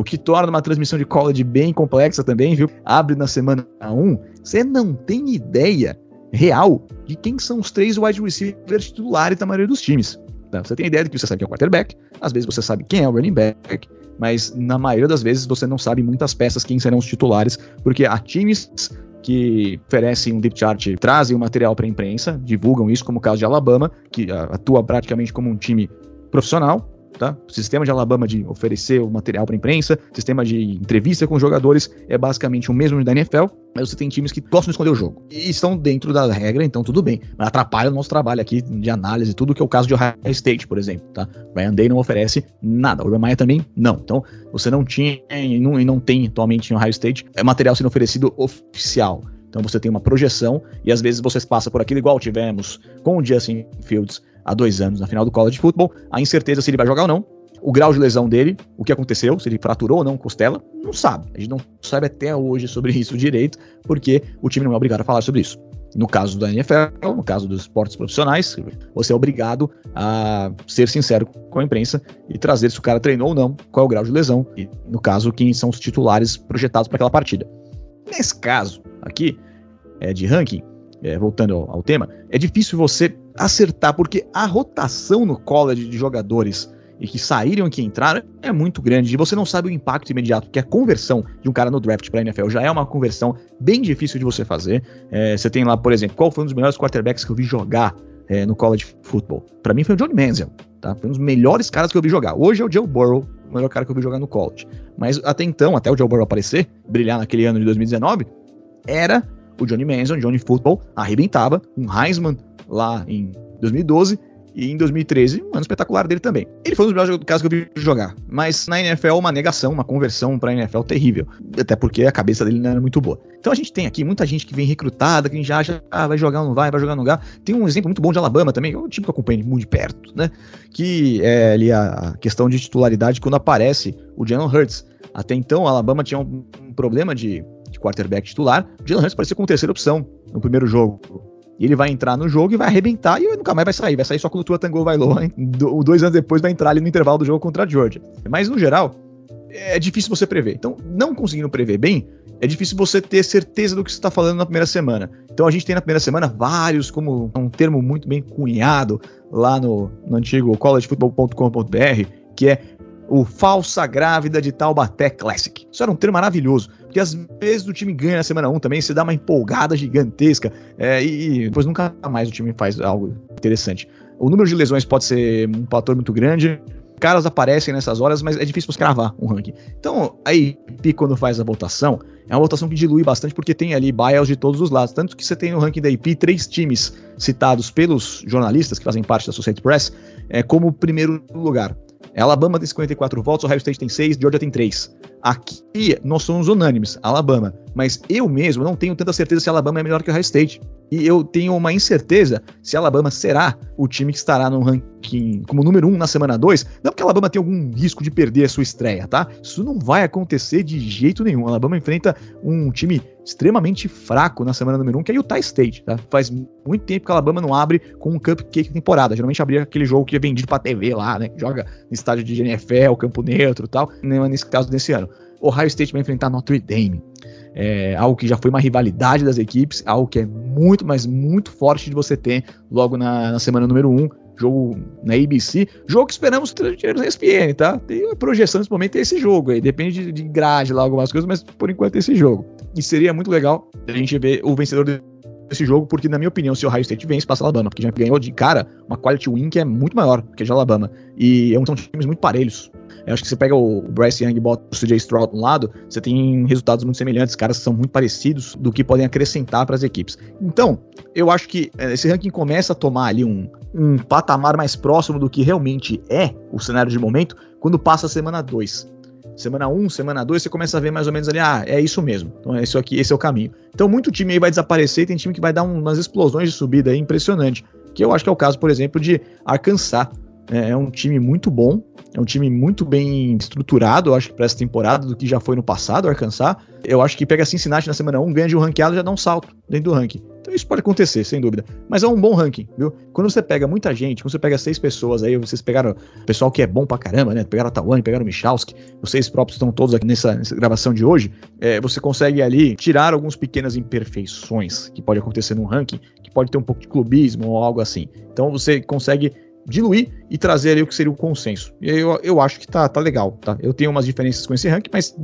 O que torna uma transmissão de college bem complexa também, viu? Abre na semana 1, você não tem ideia real de quem são os três wide receivers titulares da maioria dos times. Você tem ideia de que você sabe quem é o quarterback, às vezes você sabe quem é o running back, mas na maioria das vezes você não sabe muitas peças quem serão os titulares, porque há times que oferecem um deep chart, trazem o material para a imprensa, divulgam isso, como o caso de Alabama, que atua praticamente como um time profissional, Tá? O sistema de Alabama de oferecer o material para a imprensa, sistema de entrevista com os jogadores é basicamente o mesmo da NFL, mas você tem times que gostam de esconder o jogo. E estão dentro da regra, então tudo bem. Mas atrapalha o nosso trabalho aqui de análise, tudo que é o caso de Ohio State, por exemplo. Tá? Ryan Day não oferece nada. Urban Meyer também não. Então, você não tinha e não, e não tem atualmente em Ohio State é material sendo oferecido oficial. Então você tem uma projeção e às vezes você passa por aquilo igual tivemos com o Justin Fields há dois anos na final do college football, a incerteza se ele vai jogar ou não, o grau de lesão dele, o que aconteceu, se ele fraturou ou não costela, não sabe. A gente não sabe até hoje sobre isso direito, porque o time não é obrigado a falar sobre isso. No caso da NFL, no caso dos esportes profissionais, você é obrigado a ser sincero com a imprensa e trazer se o cara treinou ou não, qual é o grau de lesão e, no caso, quem são os titulares projetados para aquela partida. Nesse caso aqui, é, de ranking, é, voltando ao, ao, tema, é difícil você acertar, porque a rotação no college de jogadores e que saíram e que entraram é muito grande. E você não sabe o impacto imediato, porque a conversão de um cara no draft para NFL já é uma conversão bem difícil de você fazer. É, você tem lá, por exemplo, qual foi um dos melhores quarterbacks que eu vi jogar é, no college football? Para mim foi o Johnny Manziel, tá? Foi um dos melhores caras que eu vi jogar. Hoje é o Joe Burrow, o melhor cara que eu vi jogar no college. Mas até então, até o Joe Burrow aparecer, brilhar naquele ano de 2019, era o Johnny Manziel, Johnny Football, arrebentava, um Heisman lá em 2012, E em 2013, um ano espetacular dele também. Ele foi um dos melhores casos que eu vi jogar. Mas na NFL, uma negação, uma conversão pra NFL terrível. Até porque a cabeça dele não era muito boa. Então a gente tem aqui muita gente que vem recrutada, que a já acha, ah, vai jogar ou não vai, vai jogar no lugar. Tem um exemplo muito bom de Alabama também, é um time que eu acompanho muito de perto, né? Que é ali a questão de titularidade quando aparece o Jalen Hurts. Até então, a Alabama tinha um, problema de quarterback titular. O Jalen Hurts parecia como terceira opção no primeiro jogo. E ele vai entrar no jogo e vai arrebentar e nunca mais vai sair. Vai sair só quando o Tua Tango vai lá. Dois anos depois vai entrar ali no intervalo do jogo contra a Georgia. Mas no geral, é difícil você prever. Então, não conseguindo prever bem, é difícil você ter certeza do que você está falando na primeira semana. Então a gente tem na primeira semana vários, como um termo muito bem cunhado lá no, no antigo collegefootball.com.br, que é o falsa grávida de Taubaté Classic. Isso era um termo maravilhoso, porque às vezes o time ganha na semana 1 também, você dá uma empolgada gigantesca, é, e, depois nunca mais o time faz algo interessante. O número de lesões pode ser um fator muito grande, caras aparecem nessas horas, mas é difícil você cravar um ranking. Então, aí, quando faz a votação, é uma votação que dilui bastante, porque tem ali bias de todos os lados. Tanto que você tem no ranking da IP três times citados pelos jornalistas que fazem parte da Associated Press é, como primeiro lugar. Alabama tem 54 votos, Ohio State tem 6, Georgia tem 3. Aqui nós somos unânimes, Alabama. Mas eu mesmo não tenho tanta certeza se Alabama é melhor que o Ohio State. E eu tenho uma incerteza se Alabama será o time que estará no ranking como número 1 um na semana 2. Não porque Alabama tem algum risco de perder a sua estreia, tá? Isso não vai acontecer de jeito nenhum. Alabama enfrenta um time extremamente fraco na semana número 1, um, que é Utah State, tá? Faz muito tempo que Alabama não abre com um cupcake temporada. Geralmente abria aquele jogo que é vendido pra TV lá, né? Joga no estádio de NFL, campo neutro e tal. Não é nesse caso desse ano. Ohio State vai enfrentar Notre Dame. É algo que já foi uma rivalidade das equipes, algo que é muito, mas muito forte de você ter logo na, na semana número 1, um, jogo na ABC, jogo que esperamos ter na ESPN, tá? Tem a projeção nesse momento é esse jogo aí, depende de, de grade lá, algumas coisas, mas por enquanto é esse jogo. E seria muito legal a gente ver o vencedor desse jogo, porque na minha opinião, se o Ohio State vence, passa Alabama, porque já ganhou de cara uma quality win que é muito maior que a de Alabama. E são times muito parelhos. Eu acho que você pega o Bryce Young e bota o CJ Stroud no lado, você tem resultados muito semelhantes, caras são muito parecidos do que podem acrescentar para as equipes. Então, eu acho que eh, esse ranking começa a tomar ali um, um patamar mais próximo do que realmente é o cenário de momento quando passa a semana 2 semana 1, um, semana 2, você começa a ver mais ou menos ali, ah, é isso mesmo. Então é isso aqui, esse é o caminho. Então muito time aí vai desaparecer, tem time que vai dar umas explosões de subida aí impressionante, que eu acho que é o caso, por exemplo, de Arkansas. É, é um time muito bom, é um time muito bem estruturado, eu acho para essa temporada, do que já foi no passado, Arkansas. Eu acho que pega Cincinnati na semana 1, ganha de um ranqueado já dá um salto dentro do ranking. Então isso pode acontecer, sem dúvida. Mas é um bom ranking, viu? Quando você pega muita gente, quando você pega seis pessoas aí, vocês pegaram o pessoal que é bom pra caramba, né? Pegaram a Tawane, pegaram o Michalski, vocês próprios estão todos aqui nessa, nessa gravação de hoje, é, você consegue ali tirar algumas pequenas imperfeições que pode acontecer num ranking, que pode ter um pouco de clubismo ou algo assim. Então você consegue diluir e trazer ali o que seria o consenso. E eu, eu acho que tá, tá legal, tá? Eu tenho umas diferenças com esse ranking, mas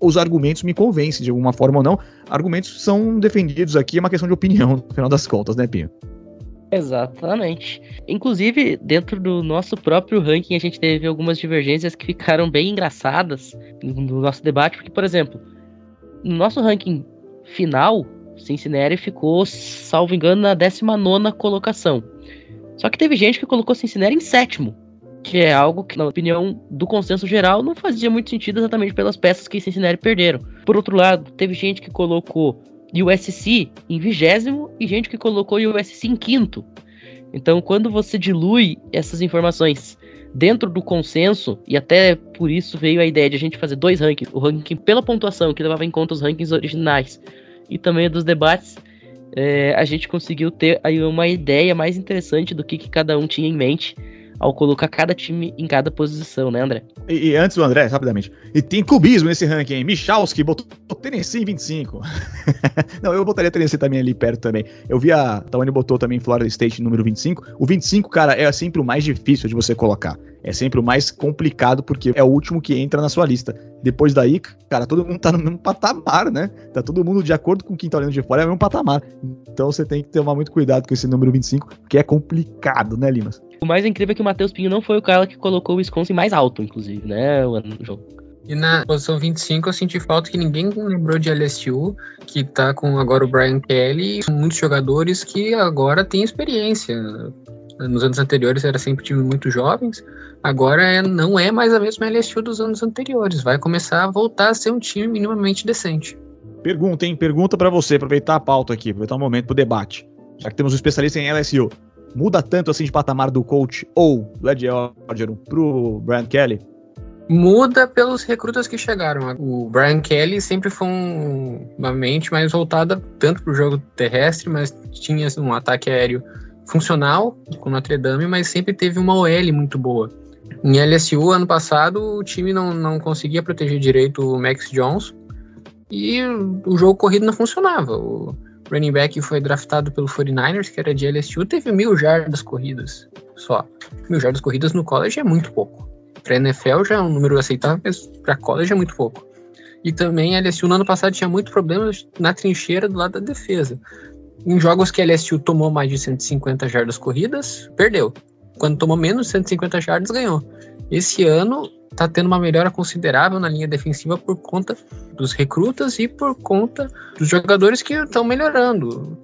os argumentos me convencem de alguma forma ou não. Argumentos são defendidos aqui, é uma questão de opinião, no final das contas, né, Pinho? Exatamente. Inclusive, dentro do nosso próprio ranking, a gente teve algumas divergências que ficaram bem engraçadas no nosso debate, porque, por exemplo, no nosso ranking final, Cincinnati ficou, salvo engano, na 19 colocação. Só que teve gente que colocou Cincinnati em sétimo, que é algo que, na opinião do consenso geral, não fazia muito sentido exatamente pelas peças que Cincinnati perderam. Por outro lado, teve gente que colocou USC em vigésimo e gente que colocou USC em quinto. Então, quando você dilui essas informações dentro do consenso, e até por isso veio a ideia de a gente fazer dois rankings, o ranking pela pontuação, que levava em conta os rankings originais, e também dos debates, é, a gente conseguiu ter aí uma ideia mais interessante do que, que cada um tinha em mente ao colocar cada time em cada posição, né, André? E, e antes do André, rapidamente. E tem cubismo nesse ranking, hein? Michalski botou Tennessee em 25. [LAUGHS] Não, eu botaria Tennessee também ali perto também. Eu vi a Tawane botou também Florida State número 25. O 25, cara, é sempre o mais difícil de você colocar. É sempre o mais complicado porque é o último que entra na sua lista. Depois daí, cara, todo mundo tá no mesmo patamar, né? Tá todo mundo de acordo com quem tá olhando de fora, é o mesmo patamar. Então você tem que tomar muito cuidado com esse número 25, que é complicado, né, Limas? O mais incrível é que o Matheus Pinho não foi o cara que colocou o Wisconsin mais alto, inclusive, né, o jogo. E na posição 25 eu senti falta que ninguém lembrou de LSU, que tá com agora o Brian Kelly, muitos jogadores que agora têm experiência Nos anos anteriores era sempre time muito jovens, agora é, não é mais a mesma LSU dos anos anteriores. Vai começar a voltar a ser um time minimamente decente. Pergunta, hein? Pergunta para você, aproveitar a pauta aqui, aproveitar o um momento pro debate. Já que temos um especialista em LSU, muda tanto assim de patamar do coach ou do Ed Orgeron pro Brian Kelly? Muda pelos recrutas que chegaram. O Brian Kelly sempre foi um, uma mente mais voltada tanto para o jogo terrestre, mas tinha um ataque aéreo funcional com Notre Dame, mas sempre teve uma OL muito boa. Em LSU, ano passado, o time não, não conseguia proteger direito o Max Jones e o jogo corrido não funcionava. O running back foi draftado pelo 49ers, que era de LSU, teve mil jardas corridas só. Mil jardas corridas no college é muito pouco. Para NFL já é um número aceitável, mas para college é muito pouco. E também a LSU no ano passado tinha muitos problemas na trincheira do lado da defesa. Em jogos que a LSU tomou mais de 150 jardas corridas, perdeu. Quando tomou menos de 150 jardas, ganhou. Esse ano tá tendo uma melhora considerável na linha defensiva por conta dos recrutas e por conta dos jogadores que estão melhorando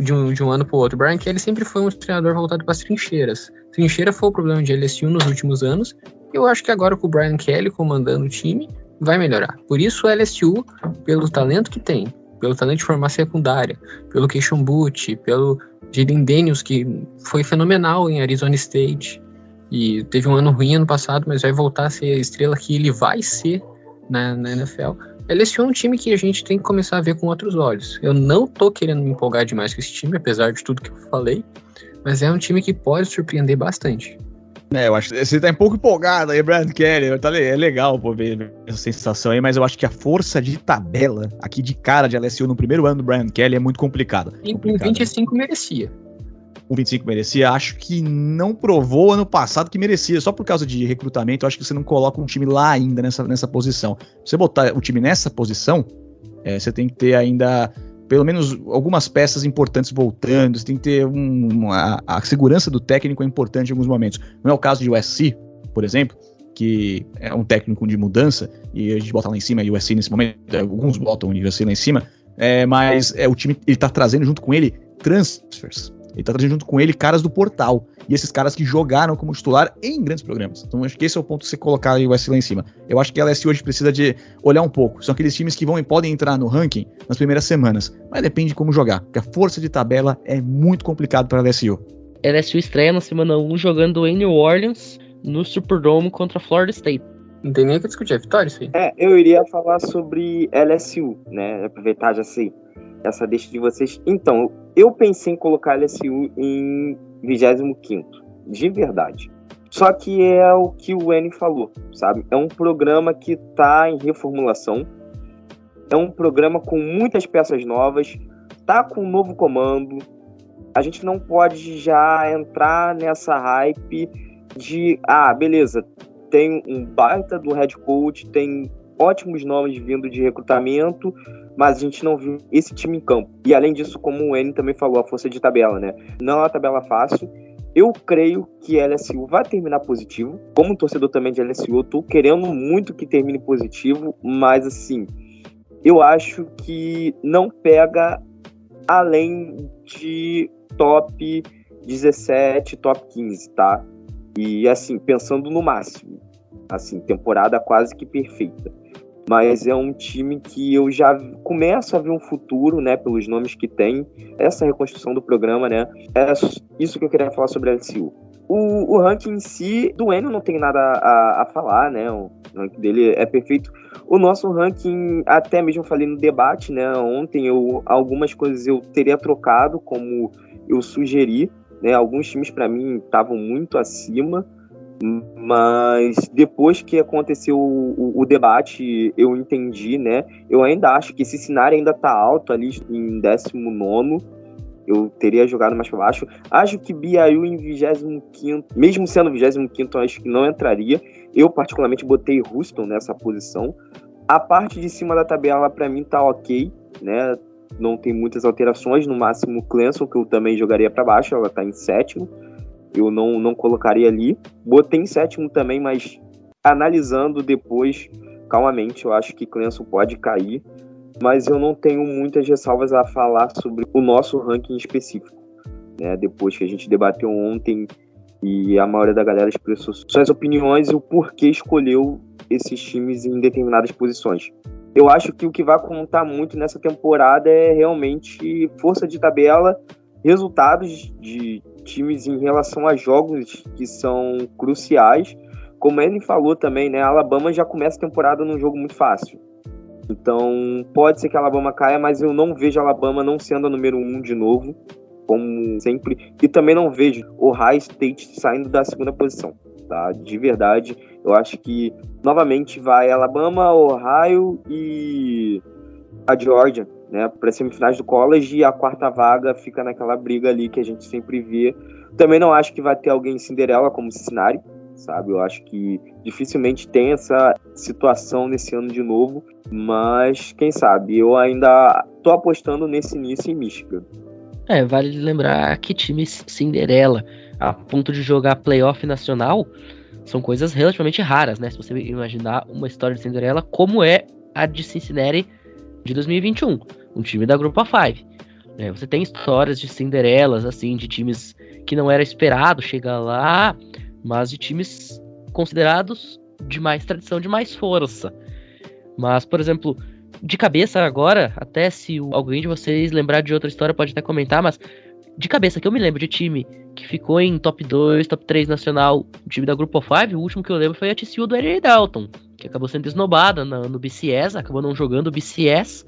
de um, de um ano para o outro. Brian Kelly sempre foi um treinador voltado para as trincheiras. Trincheira foi o problema de LSU nos últimos anos. E eu acho que agora com o Brian Kelly comandando o time, vai melhorar. Por isso o LSU, pelo talento que tem, pelo talento de formar secundária, pelo Keishon Boot, pelo Jaden Daniels, que foi fenomenal em Arizona State, e teve um ano ruim ano passado, mas vai voltar a ser a estrela que ele vai ser na, na NFL. É um time que a gente tem que começar a ver com outros olhos. Eu não tô querendo me empolgar demais com esse time, apesar de tudo que eu falei, mas é um time que pode surpreender bastante. É, eu acho que você tá um pouco empolgado aí, Brad Kelly. Tá, é legal pô, ver essa sensação aí, mas eu acho que a força de tabela aqui de cara de LSU no primeiro ano do Brian Kelly é muito complicada. Em 25 merecia o 25 merecia. Acho que não provou ano passado que merecia. Só por causa de recrutamento, acho que você não coloca um time lá ainda nessa, nessa posição. Se você botar o time nessa posição, é, você tem que ter ainda pelo menos algumas peças importantes voltando. Você tem que ter um, uma, a segurança do técnico é importante em alguns momentos. Não é o caso de USC, por exemplo, que é um técnico de mudança e a gente bota lá em cima o USC nesse momento, alguns botam o USC lá em cima, é, mas é o time ele tá trazendo junto com ele transfers. Ele tá trazendo junto com ele caras do portal. E esses caras que jogaram como titular em grandes programas. Então acho que esse é o ponto de você colocar o S lá em cima. Eu acho que a LSU hoje precisa de olhar um pouco. São aqueles times que vão e podem entrar no ranking nas primeiras semanas. Mas depende de como jogar. Porque a força de tabela é muito complicado para a LSU. LSU estreia na semana 1 jogando em New Orleans no Superdome contra a Florida State. Não tem nem o que discutir, é vitória isso aí. É, eu iria falar sobre LSU, né? Aproveitar já sei essa deixa de vocês. Então, eu pensei em colocar a LSU em 25, de verdade. Só que é o que o N falou, sabe? É um programa que tá em reformulação. É um programa com muitas peças novas, tá com um novo comando. A gente não pode já entrar nessa hype de, ah, beleza, tem um baita do head coach, tem ótimos nomes vindo de recrutamento, mas a gente não viu esse time em campo. E além disso, como o N também falou, a força de tabela, né? Não é uma tabela fácil. Eu creio que a LSU vai terminar positivo. Como torcedor também de LSU, eu tô querendo muito que termine positivo, mas assim, eu acho que não pega além de top 17, top 15, tá? E assim, pensando no máximo, assim, temporada quase que perfeita mas é um time que eu já começo a ver um futuro, né, pelos nomes que tem, essa reconstrução do programa, né, é isso que eu queria falar sobre a LCU. O, o ranking em si, do Enio não tem nada a, a falar, né, o ranking dele é perfeito. O nosso ranking, até mesmo falei no debate, né, ontem, eu, algumas coisas eu teria trocado, como eu sugeri, né, alguns times para mim estavam muito acima, mas depois que aconteceu o, o, debate, eu entendi, né? Eu ainda acho que esse cenário ainda tá alto ali em 19. Eu teria jogado mais para baixo. Acho que BYU em 25, mesmo sendo 25, acho que não entraria. Eu, particularmente, botei Houston nessa posição. A parte de cima da tabela, para mim, tá ok, né? Não tem muitas alterações. No máximo, Clemson, que eu também jogaria para baixo, ela tá em sétimo eu não, não colocaria ali. Botei em sétimo também, mas analisando depois, calmamente, eu acho que Clemson pode cair. Mas eu não tenho muitas ressalvas a falar sobre o nosso ranking específico. né? Depois que a gente debateu ontem e a maioria da galera expressou suas opiniões e o porquê escolheu esses times em determinadas posições. Eu acho que o que vai contar muito nessa temporada é realmente força de tabela, resultados de times em relação a jogos que são cruciais. Como ele falou também, né? A Alabama já começa a temporada num jogo muito fácil. Então, pode ser que a Alabama caia, mas eu não vejo a Alabama não sendo a número um de novo como sempre. E também não vejo o High State saindo da segunda posição, tá? De verdade, eu acho que novamente vai Alabama, Ohio e a Georgia, né, para semifinais do college e a quarta vaga fica naquela briga ali que a gente sempre vê. Também não acho que vai ter alguém Cinderela como Cincinnati, sabe? Eu acho que dificilmente tem essa situação nesse ano de novo, mas quem sabe? Eu ainda tô apostando nesse início em Michigan. É, vale lembrar que times Cinderela, a ponto de jogar playoff nacional, são coisas relativamente raras, né? Se você imaginar uma história de Cinderela como é a de Cincinnati de 2021, um time da Grupo A5. É, você tem histórias de Cinderelas, assim, de times que não era esperado chegar lá, mas de times considerados de mais tradição, de mais força. Mas, por exemplo, de cabeça agora, até se alguém de vocês lembrar de outra história pode até comentar, mas de cabeça que eu me lembro de time que ficou em top 2, top 3 nacional, time da Grupo 5, o último que eu lembro foi a TCU do Eddie Dalton, que acabou sendo esnobada no, no BCS, acabou não jogando o BCS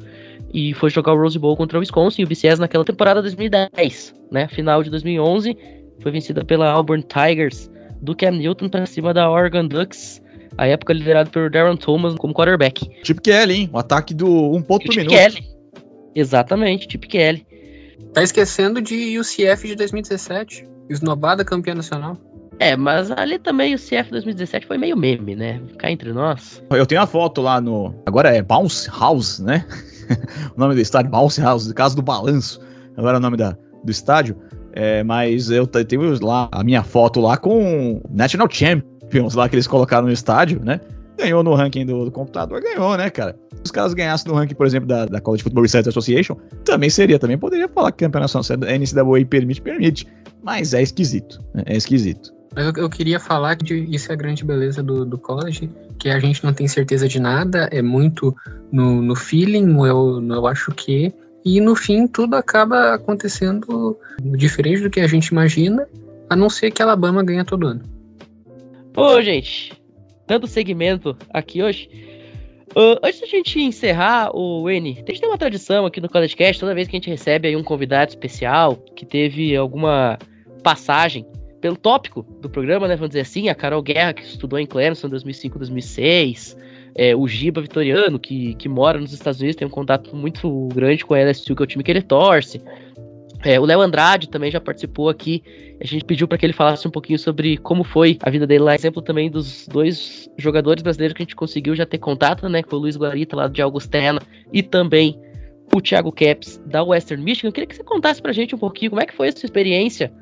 e foi jogar o Rose Bowl contra o Wisconsin, e o BCS naquela temporada 2010, né, final de 2011, foi vencida pela Auburn Tigers do Cam Newton para cima da Oregon Ducks a época liderado por Darren Thomas como quarterback. Tipo Kelly, hein? O ataque do um ponto por minuto. Kelly. Exatamente, tipo Kelly. Tá esquecendo de UCF de 2017, esnobada campeã nacional. É, mas ali também o CF 2017 foi meio meme, né? Ficar entre nós. Eu tenho a foto lá no. Agora é Bounce House, né? [LAUGHS] o nome do estádio, Bounce House, caso do balanço. Agora é o nome da, do estádio. É, mas eu tenho lá a minha foto lá com National Champ Champions lá que eles colocaram no estádio, né? Ganhou no ranking do, do computador, ganhou, né, cara? Se os caras ganhassem no ranking, por exemplo, da, da College Football Research Association, também seria, também poderia falar que campeonato nacional, a NCAA permite, permite. Mas é esquisito, né? é esquisito. Mas eu, eu, queria falar que isso é a grande beleza do, do college, que a gente não tem certeza de nada, é muito no, no feeling, eu, eu acho que. E no fim tudo acaba acontecendo diferente do que a gente imagina, a não ser que a Alabama ganha todo ano. Ô, gente, dando segmento aqui hoje. Uh, antes da gente encerrar, o N, a gente tem uma tradição aqui no College Cast, toda vez que a gente recebe aí um convidado especial que teve alguma passagem pelo tópico do programa, né? Vamos dizer assim, a Carol Guerra, que estudou em Clemson em 2005, 2006, é, o Giba Vitoriano, que, que mora nos Estados Unidos, tem um contato muito grande com a LSU, que é o time que ele torce. É, o Léo Andrade também já participou aqui. A gente pediu para que ele falasse um pouquinho sobre como foi a vida dele lá. Exemplo também dos dois jogadores brasileiros que a gente conseguiu já ter contato, né? Que foi o Luiz Guarita lá de Augustena e também o Thiago Caps da Western Michigan. Eu queria que você contasse pra gente um pouquinho como é que foi a sua experiência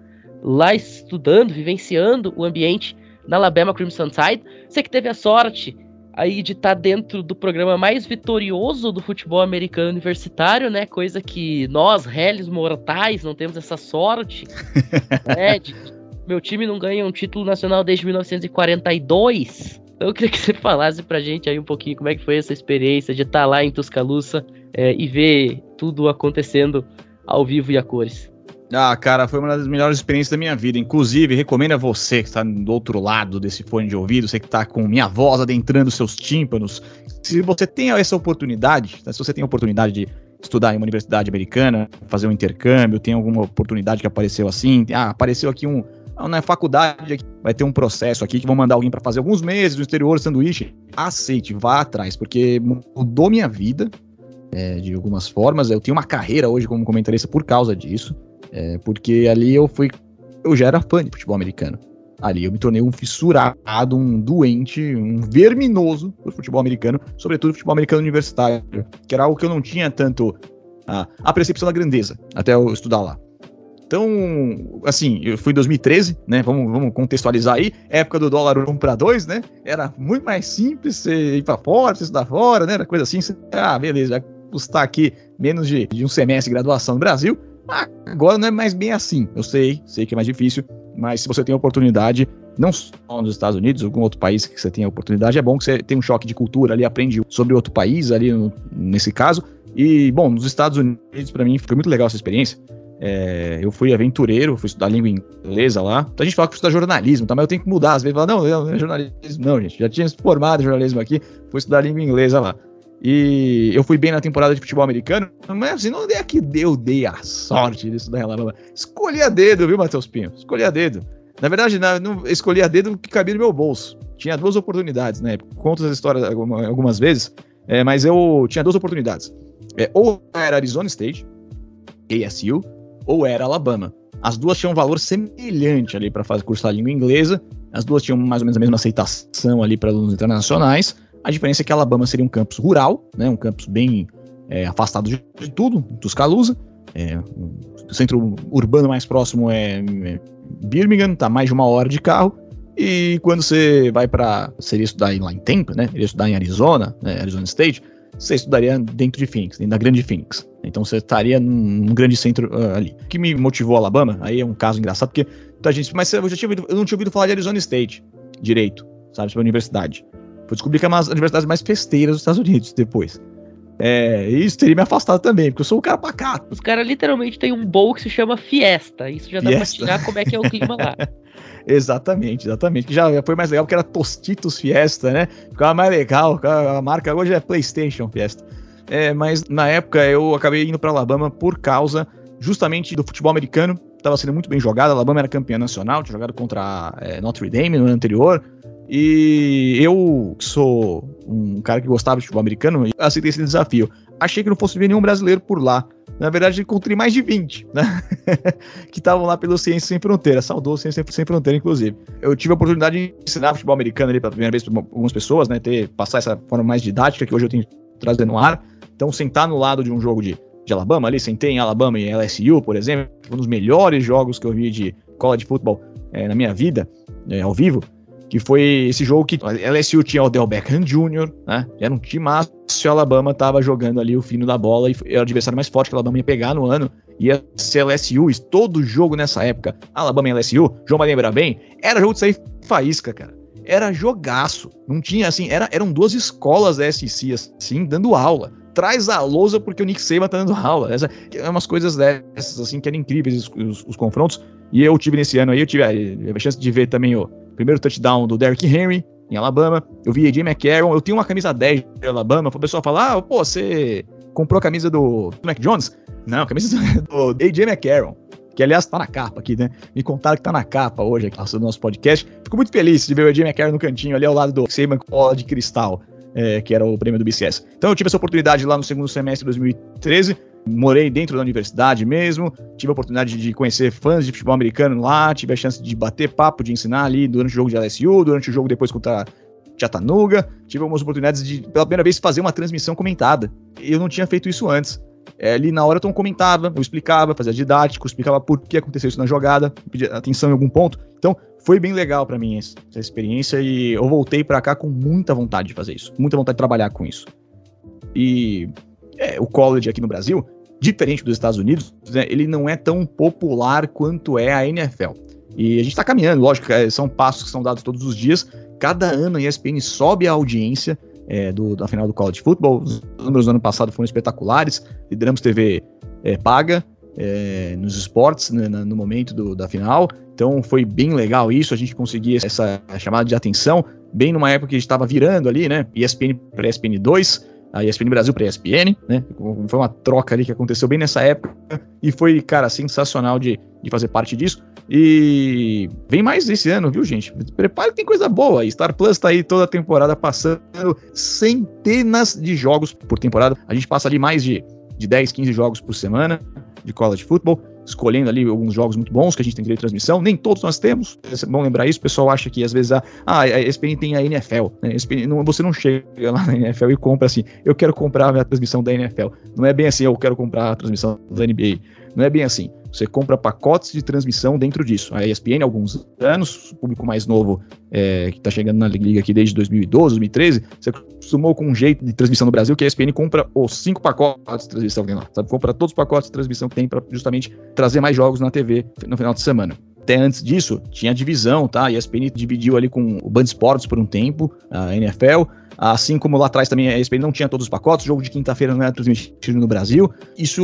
lá estudando, vivenciando o ambiente na Alabama Crimson Tide. Você que teve a sorte aí de estar tá dentro do programa mais vitorioso do futebol americano universitário, né? Coisa que nós, réis mortais, não temos essa sorte. [LAUGHS] né? De, meu time não ganha um título nacional desde 1942. Então eu queria que você falasse pra gente aí um pouquinho como é que foi essa experiência de estar tá lá em Tuscaloosa é, e ver tudo acontecendo ao vivo e a cores. Ah, cara, foi uma das melhores experiências da minha vida. Inclusive, recomendo a você que está do outro lado desse fone de ouvido, você que está com minha voz adentrando seus tímpanos. Se você tem essa oportunidade, né, se você tem a oportunidade de estudar em uma universidade americana, fazer um intercâmbio, tem alguma oportunidade que apareceu assim, ah, apareceu aqui um na faculdade vai ter um processo aqui que vão mandar alguém para fazer alguns meses no exterior sanduíche. Aceite, vá atrás, porque mudou minha vida é, de algumas formas. Eu tenho uma carreira hoje como comentarista por causa disso. É, porque ali eu fui. Eu já era fã de futebol americano. Ali eu me tornei um fissurado, um doente, um verminoso por futebol americano, sobretudo futebol americano universitário, que era algo que eu não tinha tanto a, a percepção da grandeza até eu estudar lá. Então, assim, eu fui em 2013, né? Vamos, vamos contextualizar aí. Época do dólar 1 para 2, né? Era muito mais simples você ir para fora, você estudar fora, né? Era coisa assim. Você, ah, beleza, vai custar aqui menos de, de um semestre de graduação no Brasil Agora não é mais bem assim. Eu sei, sei que é mais difícil, mas se você tem a oportunidade, não só nos Estados Unidos, algum outro país que você tenha oportunidade, é bom que você tenha um choque de cultura ali, aprende sobre outro país ali, no, nesse caso. E, bom, nos Estados Unidos, para mim, foi muito legal essa experiência. É, eu fui aventureiro, fui estudar língua inglesa lá. Então a gente fala que estudar jornalismo, tá? mas eu tenho que mudar. Às vezes fala, não, não é jornalismo, não, gente. Já tinha se formado em jornalismo aqui, fui estudar língua inglesa lá. E eu fui bem na temporada de futebol americano, mas assim, não é que eu dei a sorte disso da Alabama. Escolhi a dedo, viu, Matheus Pinho? Escolhi a dedo. Na verdade, não, não escolhi a dedo que cabia no meu bolso. Tinha duas oportunidades, né? Conto essa história algumas vezes, é, mas eu tinha duas oportunidades. É, ou era Arizona State, ASU, ou era Alabama. As duas tinham um valor semelhante ali para fazer cursar língua inglesa. As duas tinham mais ou menos a mesma aceitação ali para alunos internacionais. A diferença é que Alabama seria um campus rural, né, um campus bem é, afastado de, de, tudo, Tuscaloosa. É, o centro urbano mais próximo é, é Birmingham, tá mais de uma hora de carro. E quando você vai para seria estudar lá em Tampa, né? Iria estudar em Arizona, né, Arizona State, você estudaria dentro de Phoenix, dentro da grande Phoenix. Então você estaria num, grande centro uh, ali. O que me motivou a Alabama, aí é um caso engraçado, porque a gente, mas eu já tinha ouvido, eu não tinha ouvido falar de Arizona State direito, sabe, sobre a universidade. Fui descobrir que é uma das universidades mais festeiras dos Estados Unidos depois. É, isso teria me afastado também, porque eu sou um cara pacato. Os caras literalmente tem um bowl que se chama Fiesta. Isso já dá Fiesta. pra tirar como é que é o clima lá. [LAUGHS] exatamente, exatamente. Já foi mais legal porque era Tostitos Fiesta, né? Ficava mais legal. A marca hoje é PlayStation Fiesta. É, mas na época eu acabei indo para Alabama por causa justamente do futebol americano. Estava sendo muito bem jogado. A Alabama era campeã nacional, tinha jogado contra é, Notre Dame no ano anterior. E eu, que sou um cara que gostava de futebol americano, aceitei esse desafio. Achei que não fosse ver nenhum brasileiro por lá. Na verdade, encontrei mais de 20, né? [LAUGHS] que estavam lá pelo Ciência Sem Fronteira. Saudoso Ciência Sem Fronteira, inclusive. Eu tive a oportunidade de ensinar futebol americano ali pela primeira vez para algumas pessoas, né? Ter, passar essa forma mais didática que hoje eu tenho trazendo no ar. Então, sentar no lado de um jogo de, de Alabama ali, sentei em Alabama e LSU, por exemplo, um dos melhores jogos que eu vi de cola de futebol é, na minha vida, é, ao vivo que foi esse jogo que LSU tinha o Del Beckham Jr., né? Era um time e o Alabama tava jogando ali o fino da bola e era o adversário mais forte que o Alabama ia pegar no ano. Ia ser LSU, e todo jogo nessa época, Alabama e LSU, João vai lembrar bem, era jogo de sair faísca, cara. Era jogaço. Não tinha assim, era, eram duas escolas da SEC, assim, dando aula traz a lousa porque o Nick Saban tá dando aula. Essa, é umas coisas dessas, assim, que eram incríveis os, os, os confrontos. E eu tive nesse ano aí, eu tive a, a, chance de ver também o primeiro touchdown do Derrick Henry em Alabama. Eu vi AJ McCarron, eu tenho uma camisa 10 de Alabama. O pessoal fala, ah, pô, você comprou a camisa do, Mac Jones? Não, a camisa [LAUGHS] do AJ McCarron. Que aliás tá na capa aqui, né? Me contaram que tá na capa hoje aqui do nosso podcast. Fico muito feliz de ver o AJ McCarron no cantinho ali ao lado do Saban com bola de cristal é, que era o prêmio do BCS. Então eu tive essa oportunidade lá no segundo semestre de 2013, morei dentro da universidade mesmo, tive a oportunidade de conhecer fãs de futebol americano lá, tive a chance de bater papo, de ensinar ali durante o jogo de LSU, durante o jogo depois contra Chattanooga, tive algumas oportunidades de, pela primeira vez, fazer uma transmissão comentada. Eu não tinha feito isso antes. É, ali na hora eu comentava, eu explicava, fazia didático, explicava por que aconteceu isso na jogada, pedia atenção em algum ponto. Então, foi bem legal para mim essa, essa, experiência e eu voltei para cá com muita vontade de fazer isso, muita vontade de trabalhar com isso. E é, o college aqui no Brasil, diferente dos Estados Unidos, né, ele não é tão popular quanto é a NFL. E a gente está caminhando, lógico, é, são passos que são dados todos os dias. Cada ano a ESPN sobe a audiência é, do, da final do college football. Os números do ano passado foram espetaculares. Lideramos TV é, paga é, nos esportes né, no momento do, da final. Então foi bem legal isso, a gente conseguir essa chamada de atenção, bem numa época que a gente estava virando ali, né? ESPN para ESPN 2, a ESPN Brasil para ESPN, né? Foi uma troca ali que aconteceu bem nessa época e foi, cara, sensacional de, de fazer parte disso. E vem mais esse ano, viu, gente? Prepare que tem coisa boa. Star Plus tá aí toda a temporada passando centenas de jogos por temporada. A gente passa ali mais de, de 10, 15 jogos por semana de college football escolhendo ali alguns jogos muito bons que a gente tem direito de transmissão. Nem todos nós temos. É bom lembrar isso. O pessoal acha que às vezes a, ah, a ESPN tem a NFL. Né? ESPN, não, você não chega lá na NFL e compra assim, eu quero comprar a minha transmissão da NFL. Não é bem assim, eu quero comprar a transmissão da NBA. Não é bem assim. Você compra pacotes de transmissão dentro disso. A ESPN, há alguns anos, o público mais novo é, que está chegando na liga aqui desde 2012, 2013, você acostumou com um jeito de transmissão no Brasil que a ESPN compra os cinco pacotes de transmissão que tem lá. Sabe? Compra todos os pacotes de transmissão que tem para justamente trazer mais jogos na TV no final de semana. Até antes disso, tinha divisão, tá? A ESPN dividiu ali com o Band Sports por um tempo, a NFL. Assim como lá atrás também a ESPN não tinha todos os pacotes, o jogo de quinta-feira não era transmitido no Brasil. Isso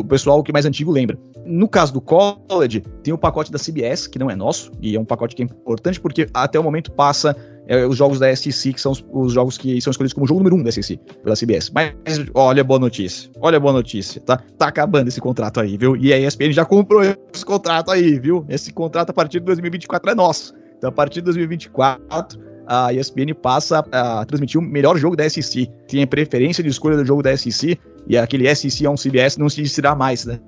o pessoal que mais antigo lembra. No caso do college, tem o pacote da CBS, que não é nosso, e é um pacote que é importante porque até o momento passa é, os jogos da SEC, que são os, os, jogos que são escolhidos como jogo número um da SEC, pela CBS. Mas olha boa notícia, olha boa notícia, tá? Tá acabando esse contrato aí, viu? E a ESPN já comprou esse contrato aí, viu? Esse contrato a partir de 2024 é nosso. Então a partir de 2024 a ESPN passa a transmitir o melhor jogo da SEC. Tem preferência de escolha do jogo da SEC e aquele SEC é um CBS não se decidirá mais, né?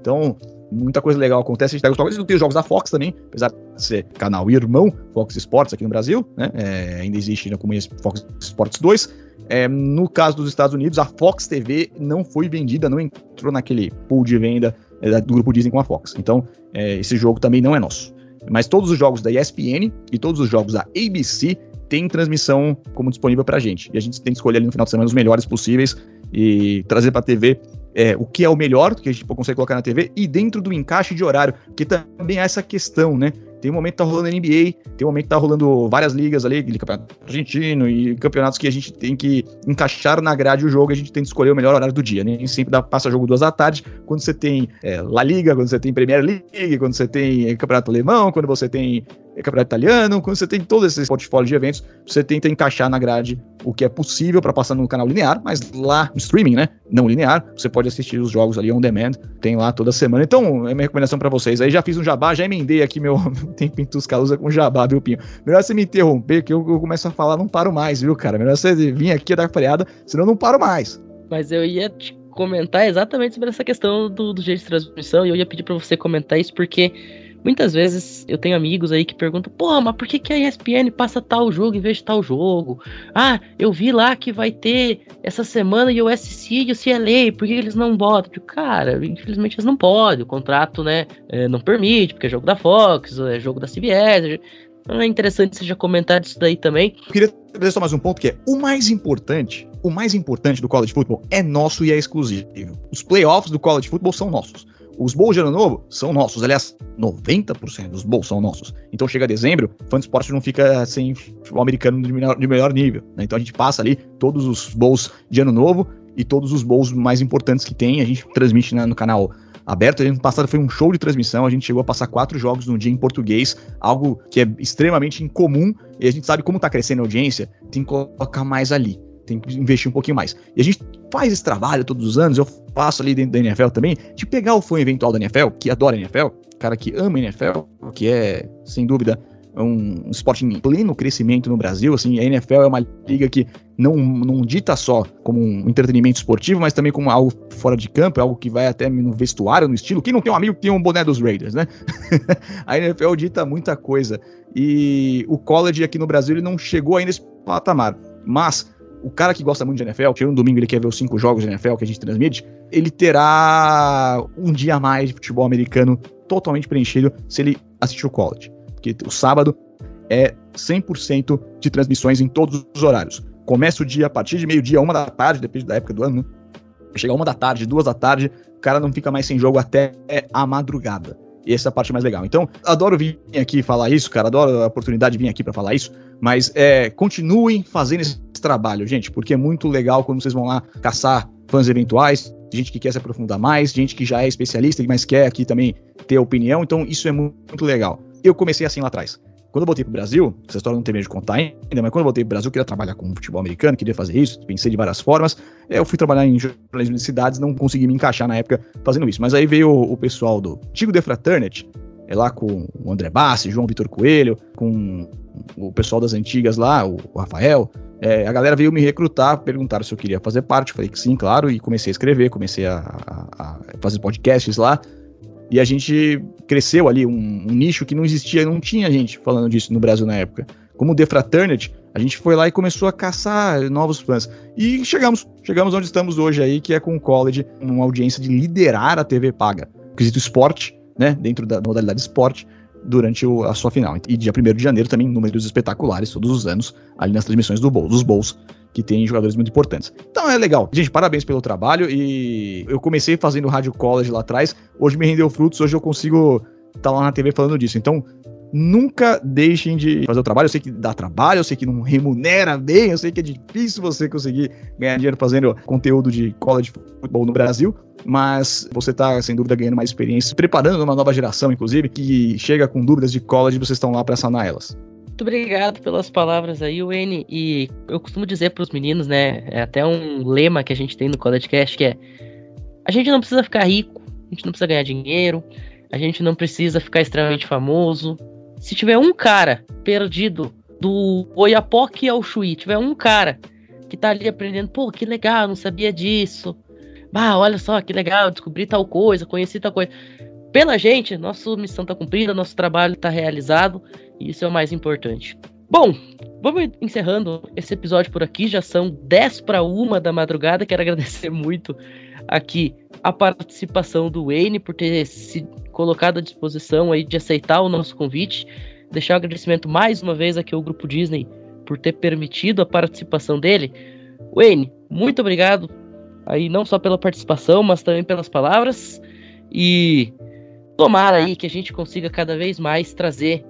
Então, muita coisa legal acontece. A gente tá não tem os jogos da Fox também, apesar de ser canal irmão, Fox Sports aqui no Brasil, né? É, ainda existe ainda como Fox Sports 2. É, no caso dos Estados Unidos, a Fox TV não foi vendida, não entrou naquele pool de venda é, do grupo Disney com a Fox. Então, é, esse jogo também não é nosso. Mas todos os jogos da ESPN e todos os jogos da ABC têm transmissão como disponível pra gente. E a gente tem que escolher ali no final de semana os melhores possíveis e trazer pra TV é, o que é o melhor que a gente consegue colocar na TV e dentro do encaixe de horário, que também é essa questão, né? Tem um momento que tá rolando NBA, tem um momento que tá rolando várias ligas ali, campeonato argentino e campeonatos que a gente tem que encaixar na grade o jogo, a gente tem que escolher o melhor horário do dia, né? Nem sempre dá, passa jogo duas da tarde, quando você tem é, La Liga, quando você tem Premier League, quando você tem campeonato alemão, quando você tem é, campeonato italiano, quando você tem todo esse portfólio de eventos, você tenta encaixar na grade o que é possível para passar no canal linear, mas lá no streaming, né? Não linear, você pode assistir os jogos ali on demand, tem lá toda semana. Então, é minha recomendação para vocês. Aí já fiz um jabá, já emendei aqui meu [LAUGHS] tempo em Tuscaloosa com jabá, viu, Pinho? Melhor você me interromper, que eu, eu começo a falar, não paro mais, viu, cara? Melhor você vir aqui dar freada, senão eu não paro mais. Mas eu ia te comentar exatamente sobre essa questão do, do jeito de transmissão, e eu ia pedir para você comentar isso porque Muitas vezes eu tenho amigos aí que perguntam, pô, mas por que, que a ESPN passa tal jogo em vez de tal jogo? Ah, eu vi lá que vai ter essa semana o USC e o CLA, por que eles não botam? Tipo, cara, infelizmente eles não podem, o contrato, né, é, não permite, porque é jogo da Fox, é jogo da CBS. Então é interessante você já comentar disso daí também. Eu queria trazer só mais um ponto que é o mais importante, o mais importante do college football é nosso e é exclusivo. Os playoffs do college football são nossos. Os bowls de ano novo são nossos. Aliás, 90% dos bowls são nossos. Então chega dezembro, fã de esporte não fica sem futebol americano de melhor, de melhor nível. Né? Então a gente passa ali todos os bowls de ano novo e todos os bowls mais importantes que tem. A gente transmite né, no canal aberto. Ano passado foi um show de transmissão. A gente chegou a passar quatro jogos no dia em português, algo que é extremamente incomum. E a gente sabe como está crescendo a audiência, tem que colocar mais ali tem que investir um pouquinho mais. E a gente faz esse trabalho todos os anos, eu faço ali dentro da NFL também, de pegar o fã eventual da NFL, que adora a NFL, cara que ama a NFL, que é, sem dúvida, um, esporte em pleno crescimento no Brasil, assim, a NFL é uma liga que não, não dita só como um entretenimento esportivo, mas também como algo fora de campo, algo que vai até no vestuário, no estilo. Quem não tem um amigo que tem um boné dos Raiders, né? [LAUGHS] a NFL dita muita coisa. E o college aqui no Brasil ele não chegou ainda nesse patamar. Mas o cara que gosta muito de NFL, que um domingo ele quer ver os cinco jogos de NFL que a gente transmite, ele terá um dia a mais de futebol americano totalmente preenchido se ele assistir o college. Porque o sábado é 100% de transmissões em todos os horários. Começa o dia a partir de meio-dia, uma da tarde, depende da época do ano, né? Chega uma da tarde, duas da tarde, o cara não fica mais sem jogo até a madrugada. E essa é a parte mais legal. Então, adoro vir aqui falar isso, cara. Adoro a oportunidade de vir aqui para falar isso. Mas é, continuem fazendo esse trabalho, gente, porque é muito legal quando vocês vão lá caçar fãs eventuais, gente que quer se aprofundar mais, gente que já é especialista, mas quer aqui também ter opinião. Então, isso é muito, legal. Eu comecei assim lá atrás. Quando eu voltei pro Brasil, essa história não tem medo de contar ainda, mas quando eu voltei pro Brasil, eu queria trabalhar com futebol americano, queria fazer isso, pensei de várias formas. Eu fui trabalhar em jornalismo de cidades, não consegui me encaixar na época fazendo isso. Mas aí veio o, pessoal do Tigo The Fraternity, é lá com o André Bassi, João Vitor Coelho, com o pessoal das antigas lá, o, o Rafael. É, a galera veio me recrutar, perguntaram se eu queria fazer parte, falei que sim, claro, e comecei a escrever, comecei a, a, a fazer podcasts lá. E a gente cresceu ali um, um, nicho que não existia, não tinha gente falando disso no Brasil na época. Como The Fraternity, a gente foi lá e começou a caçar novos fãs. E chegamos, chegamos onde estamos hoje aí, que é com o College, uma audiência de liderar a TV paga. quesito esporte, né, dentro da modalidade esporte, durante o, a sua final. E dia 1 de janeiro também, números espetaculares, todos os anos, ali nas transmissões do bowl, dos bowls, que tem jogadores muito importantes. Então é legal. Gente, parabéns pelo trabalho e eu comecei fazendo rádio college lá atrás, hoje me rendeu frutos, hoje eu consigo estar tá lá na TV falando disso. Então, nunca deixem de fazer o trabalho. Eu sei que dá trabalho, eu sei que não remunera bem, eu sei que é difícil você conseguir ganhar dinheiro fazendo conteúdo de college futebol no Brasil, mas você está sem dúvida ganhando mais experiência, preparando uma nova geração, inclusive, que chega com dúvidas de college vocês estão lá para sanar elas. Muito obrigado pelas palavras aí, Wayne. E eu costumo dizer para os meninos, né? É até um lema que a gente tem no College Cast que é: a gente não precisa ficar rico, a gente não precisa ganhar dinheiro, a gente não precisa ficar extremamente famoso, se tiver um cara perdido do Oiapoque ao Chuí, tiver um cara que tá ali aprendendo, pô, que legal, não sabia disso. Bah, olha só, que legal, descobri tal coisa, conheci tal coisa. Pela gente, nossa missão tá cumprida, nosso trabalho tá realizado, e isso é o mais importante. Bom, vamos encerrando esse episódio por aqui, já são 10 para uma da madrugada. Quero agradecer [LAUGHS] muito aqui a participação do Wayne por ter se colocado à disposição aí de aceitar o nosso convite. Deixar o um agradecimento mais uma vez aqui ao Grupo Disney por ter permitido a participação dele. Wayne, muito obrigado aí não só pela participação, mas também pelas palavras. E tomara aí que a gente consiga cada vez mais trazer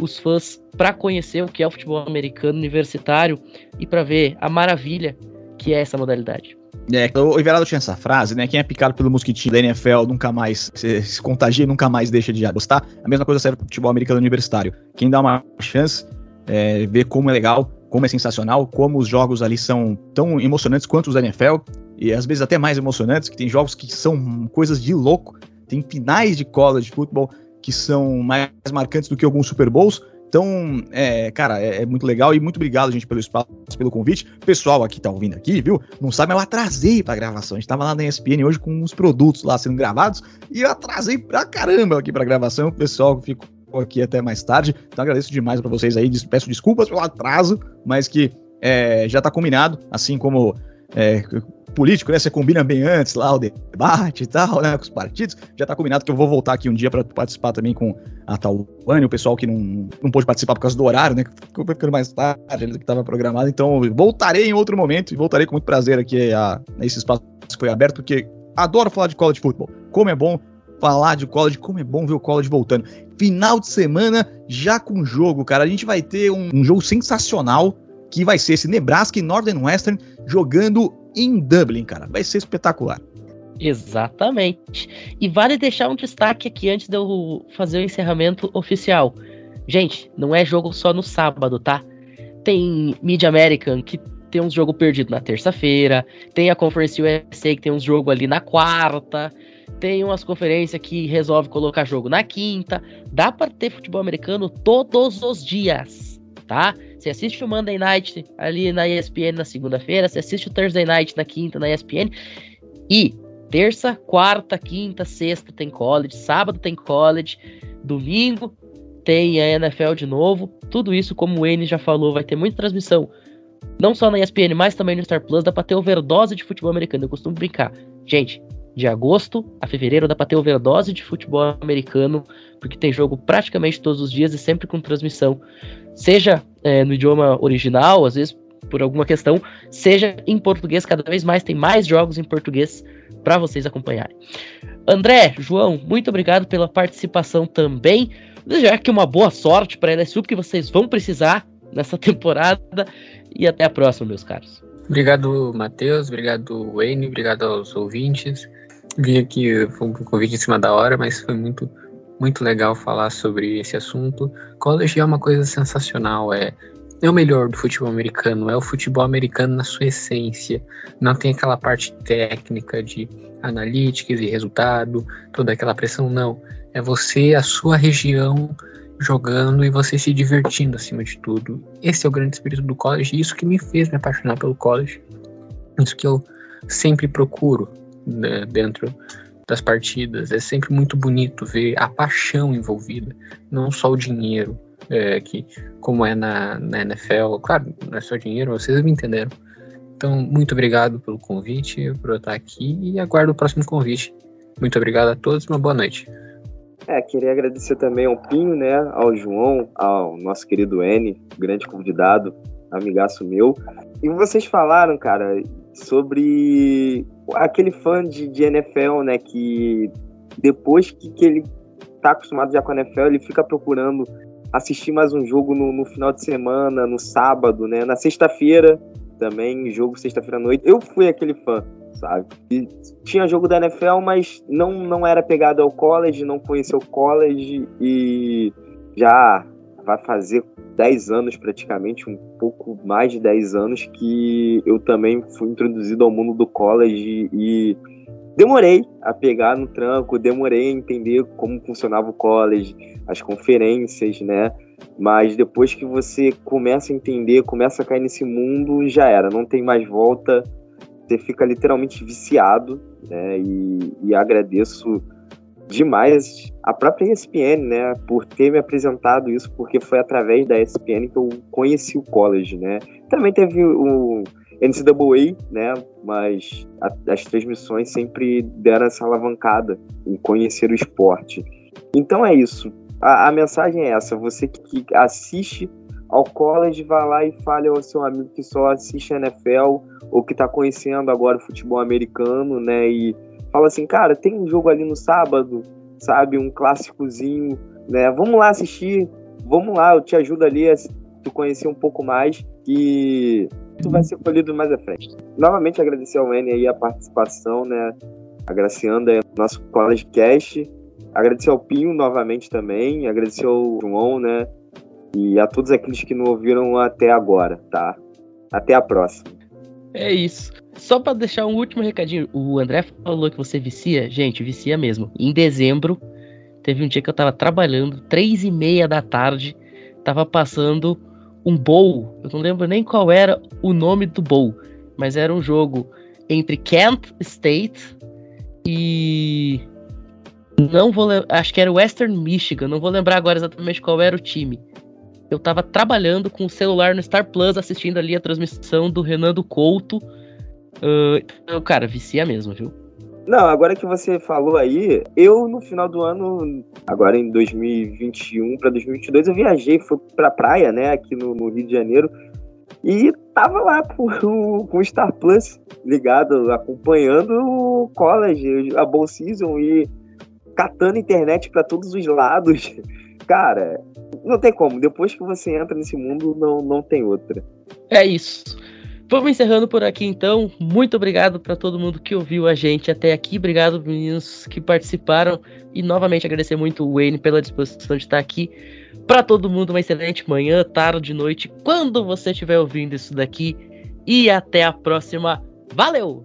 os fãs para conhecer o que é o futebol americano universitário e para ver a maravilha que é essa modalidade. É, o Everaldo tinha essa frase, né? Quem é picado pelo mosquitinho da NFL nunca mais se, se contagia, nunca mais deixa de gostar. A mesma coisa serve pro futebol americano universitário. Quem dá uma chance, é, ver como é legal, como é sensacional, como os jogos ali são tão emocionantes quanto os da NFL, e às vezes até mais emocionantes, que tem jogos que são coisas de louco, tem finais de college football que são mais marcantes do que alguns Super Bowls, então, é, cara, é, é, muito legal e muito obrigado, gente, pelo espaço, pelo convite. Pessoal aqui tá ouvindo aqui, viu? Não sabe, mas eu atrasei pra gravação. A gente tava lá na ESPN hoje com uns produtos lá sendo gravados e eu atrasei pra caramba aqui pra gravação. O pessoal ficou aqui até mais tarde. Então, agradeço demais para vocês aí. Peço desculpas pelo atraso, mas que é, já tá combinado, assim como é, político, né? Você combina bem antes lá o debate e tal, né? Com os partidos. Já tá combinado que eu vou voltar aqui um dia para participar também com a Tawane, o pessoal que não, não pôde participar por causa do horário, né? Ficou ficando mais tarde do que estava programado. Então, voltarei em outro momento e voltarei com muito prazer aqui a, a esse espaço que foi aberto, porque adoro falar de college futebol. Como é bom falar de college, como é bom ver o college voltando. Final de semana já com jogo, cara. A gente vai ter um, um jogo sensacional que vai ser esse Nebraska e Northern Western jogando em Dublin, cara. Vai ser espetacular. Exatamente. E vale deixar um destaque aqui antes de eu fazer o encerramento oficial. Gente, não é jogo só no sábado, tá? Tem Mid American que tem uns jogo perdido na terça-feira, tem a Conference USA que tem uns jogo ali na quarta, tem umas conferências que resolve colocar jogo na quinta. Dá para ter futebol americano todos os dias, tá? Você assiste o Monday Night ali na ESPN na segunda-feira, você assiste o Thursday Night na quinta na ESPN. E terça, quarta, quinta, sexta tem college, sábado tem college, domingo tem a NFL de novo. Tudo isso, como o N já falou, vai ter muita transmissão. Não só na ESPN, mas também no Star Plus. Dá pra ter overdose de futebol americano. Eu costumo brincar. Gente, de agosto a fevereiro dá pra ter overdose de futebol americano, porque tem jogo praticamente todos os dias e sempre com transmissão seja é, no idioma original, às vezes por alguma questão, seja em português, cada vez mais tem mais jogos em português para vocês acompanharem. André, João, muito obrigado pela participação também. Desejar aqui uma boa sorte para a LSU, porque vocês vão precisar nessa [LAUGHS] temporada. E até a próxima, meus caros. Obrigado, Matheus. Obrigado, Wayne. Obrigado aos ouvintes. Vim aqui, foi um convite em cima da hora, mas foi muito muito legal falar sobre esse assunto. College é uma coisa sensacional, é é o melhor do futebol americano, é o futebol americano na sua essência. Não tem aquela parte técnica de analíticas e resultado, toda aquela pressão, não. É você, a sua região, jogando e você se divertindo acima de tudo. Esse é o grande espírito do college, e isso que me fez me apaixonar pelo college. Isso que eu sempre procuro né, dentro das partidas. É sempre muito bonito ver a paixão envolvida, não só o dinheiro, é, que como é na, na NFL. Claro, não é só dinheiro, vocês me entenderam. Então, muito obrigado pelo convite, por eu estar aqui e aguardo o próximo convite Muito obrigado a todos, uma boa noite. É, queria agradecer também ao Pinho, né, ao João, ao nosso querido N, grande convidado, amigaço meu. E vocês falaram, cara, sobre aquele fã de, de NFL, né, que depois que, que ele tá acostumado já com a NFL, ele fica procurando assistir mais um jogo no, no final de semana, no sábado, né, na sexta-feira também, jogo sexta-feira à noite. Eu fui aquele fã sabe? E tinha jogo da NFL, mas não, não era pegado ao college, não conheceu o college e já vai fazer 10 anos praticamente, um pouco mais de 10 anos que eu também fui introduzido ao mundo do college e demorei a pegar no tranco, demorei a entender como funcionava o college, as conferências, né? Mas depois que você começa a entender, começa a cair nesse mundo, já era, não tem mais volta você fica literalmente viciado, né? E, e agradeço demais a própria ESPN, né, por ter me apresentado isso, porque foi através da ESPN que eu conheci o college, né. Também teve o NCAA, né, mas a, as transmissões sempre deram essa alavancada em conhecer o esporte. Então é isso. A, a mensagem é essa: você que, que assiste ao college, vá lá e fale ao seu amigo que só assiste NFL ou que está conhecendo agora o futebol americano, né? E fala assim, cara, tem um jogo ali no sábado, sabe? Um clássicozinho, né? Vamos lá assistir, vamos lá, eu te ajudo ali a tu conhecer um pouco mais e tu vai ser colhido mais à frente. Novamente agradecer ao N aí a participação, né? Agraciando aí nosso College Cast. Agradecer ao Pinho novamente também, agradecer ao João, né? E a todos aqueles que não ouviram até agora, tá? Até a próxima. É isso. Só para deixar um último recadinho, o André falou que você vicia. Gente, vicia mesmo. Em dezembro, teve um dia que eu tava trabalhando, três e meia da tarde, tava passando um bowl. Eu não lembro nem qual era o nome do bowl, mas era um jogo entre Kent State e não vou acho que era Western Michigan, não vou lembrar agora exatamente qual era o time eu tava trabalhando com o celular no Star Plus, assistindo ali a transmissão do Renan do Couto. Uh, cara, vicia mesmo, viu? Não, agora que você falou aí, eu no final do ano, agora em 2021 para 2022, eu viajei, fui pra praia, né, aqui no, no Rio de Janeiro, e tava lá [LAUGHS] com, com o Star Plus ligado, acompanhando o college, a Bowl Season e catando internet para todos os lados. Cara, não tem como. Depois que você entra nesse mundo, não, não tem outra. É isso. Vamos encerrando por aqui então. Muito obrigado para todo mundo que ouviu a gente até aqui. Obrigado, meninos que participaram. E novamente agradecer muito o Wayne pela disposição de estar aqui. Para todo mundo, uma excelente manhã, tarde, noite, quando você estiver ouvindo isso daqui. E até a próxima. Valeu!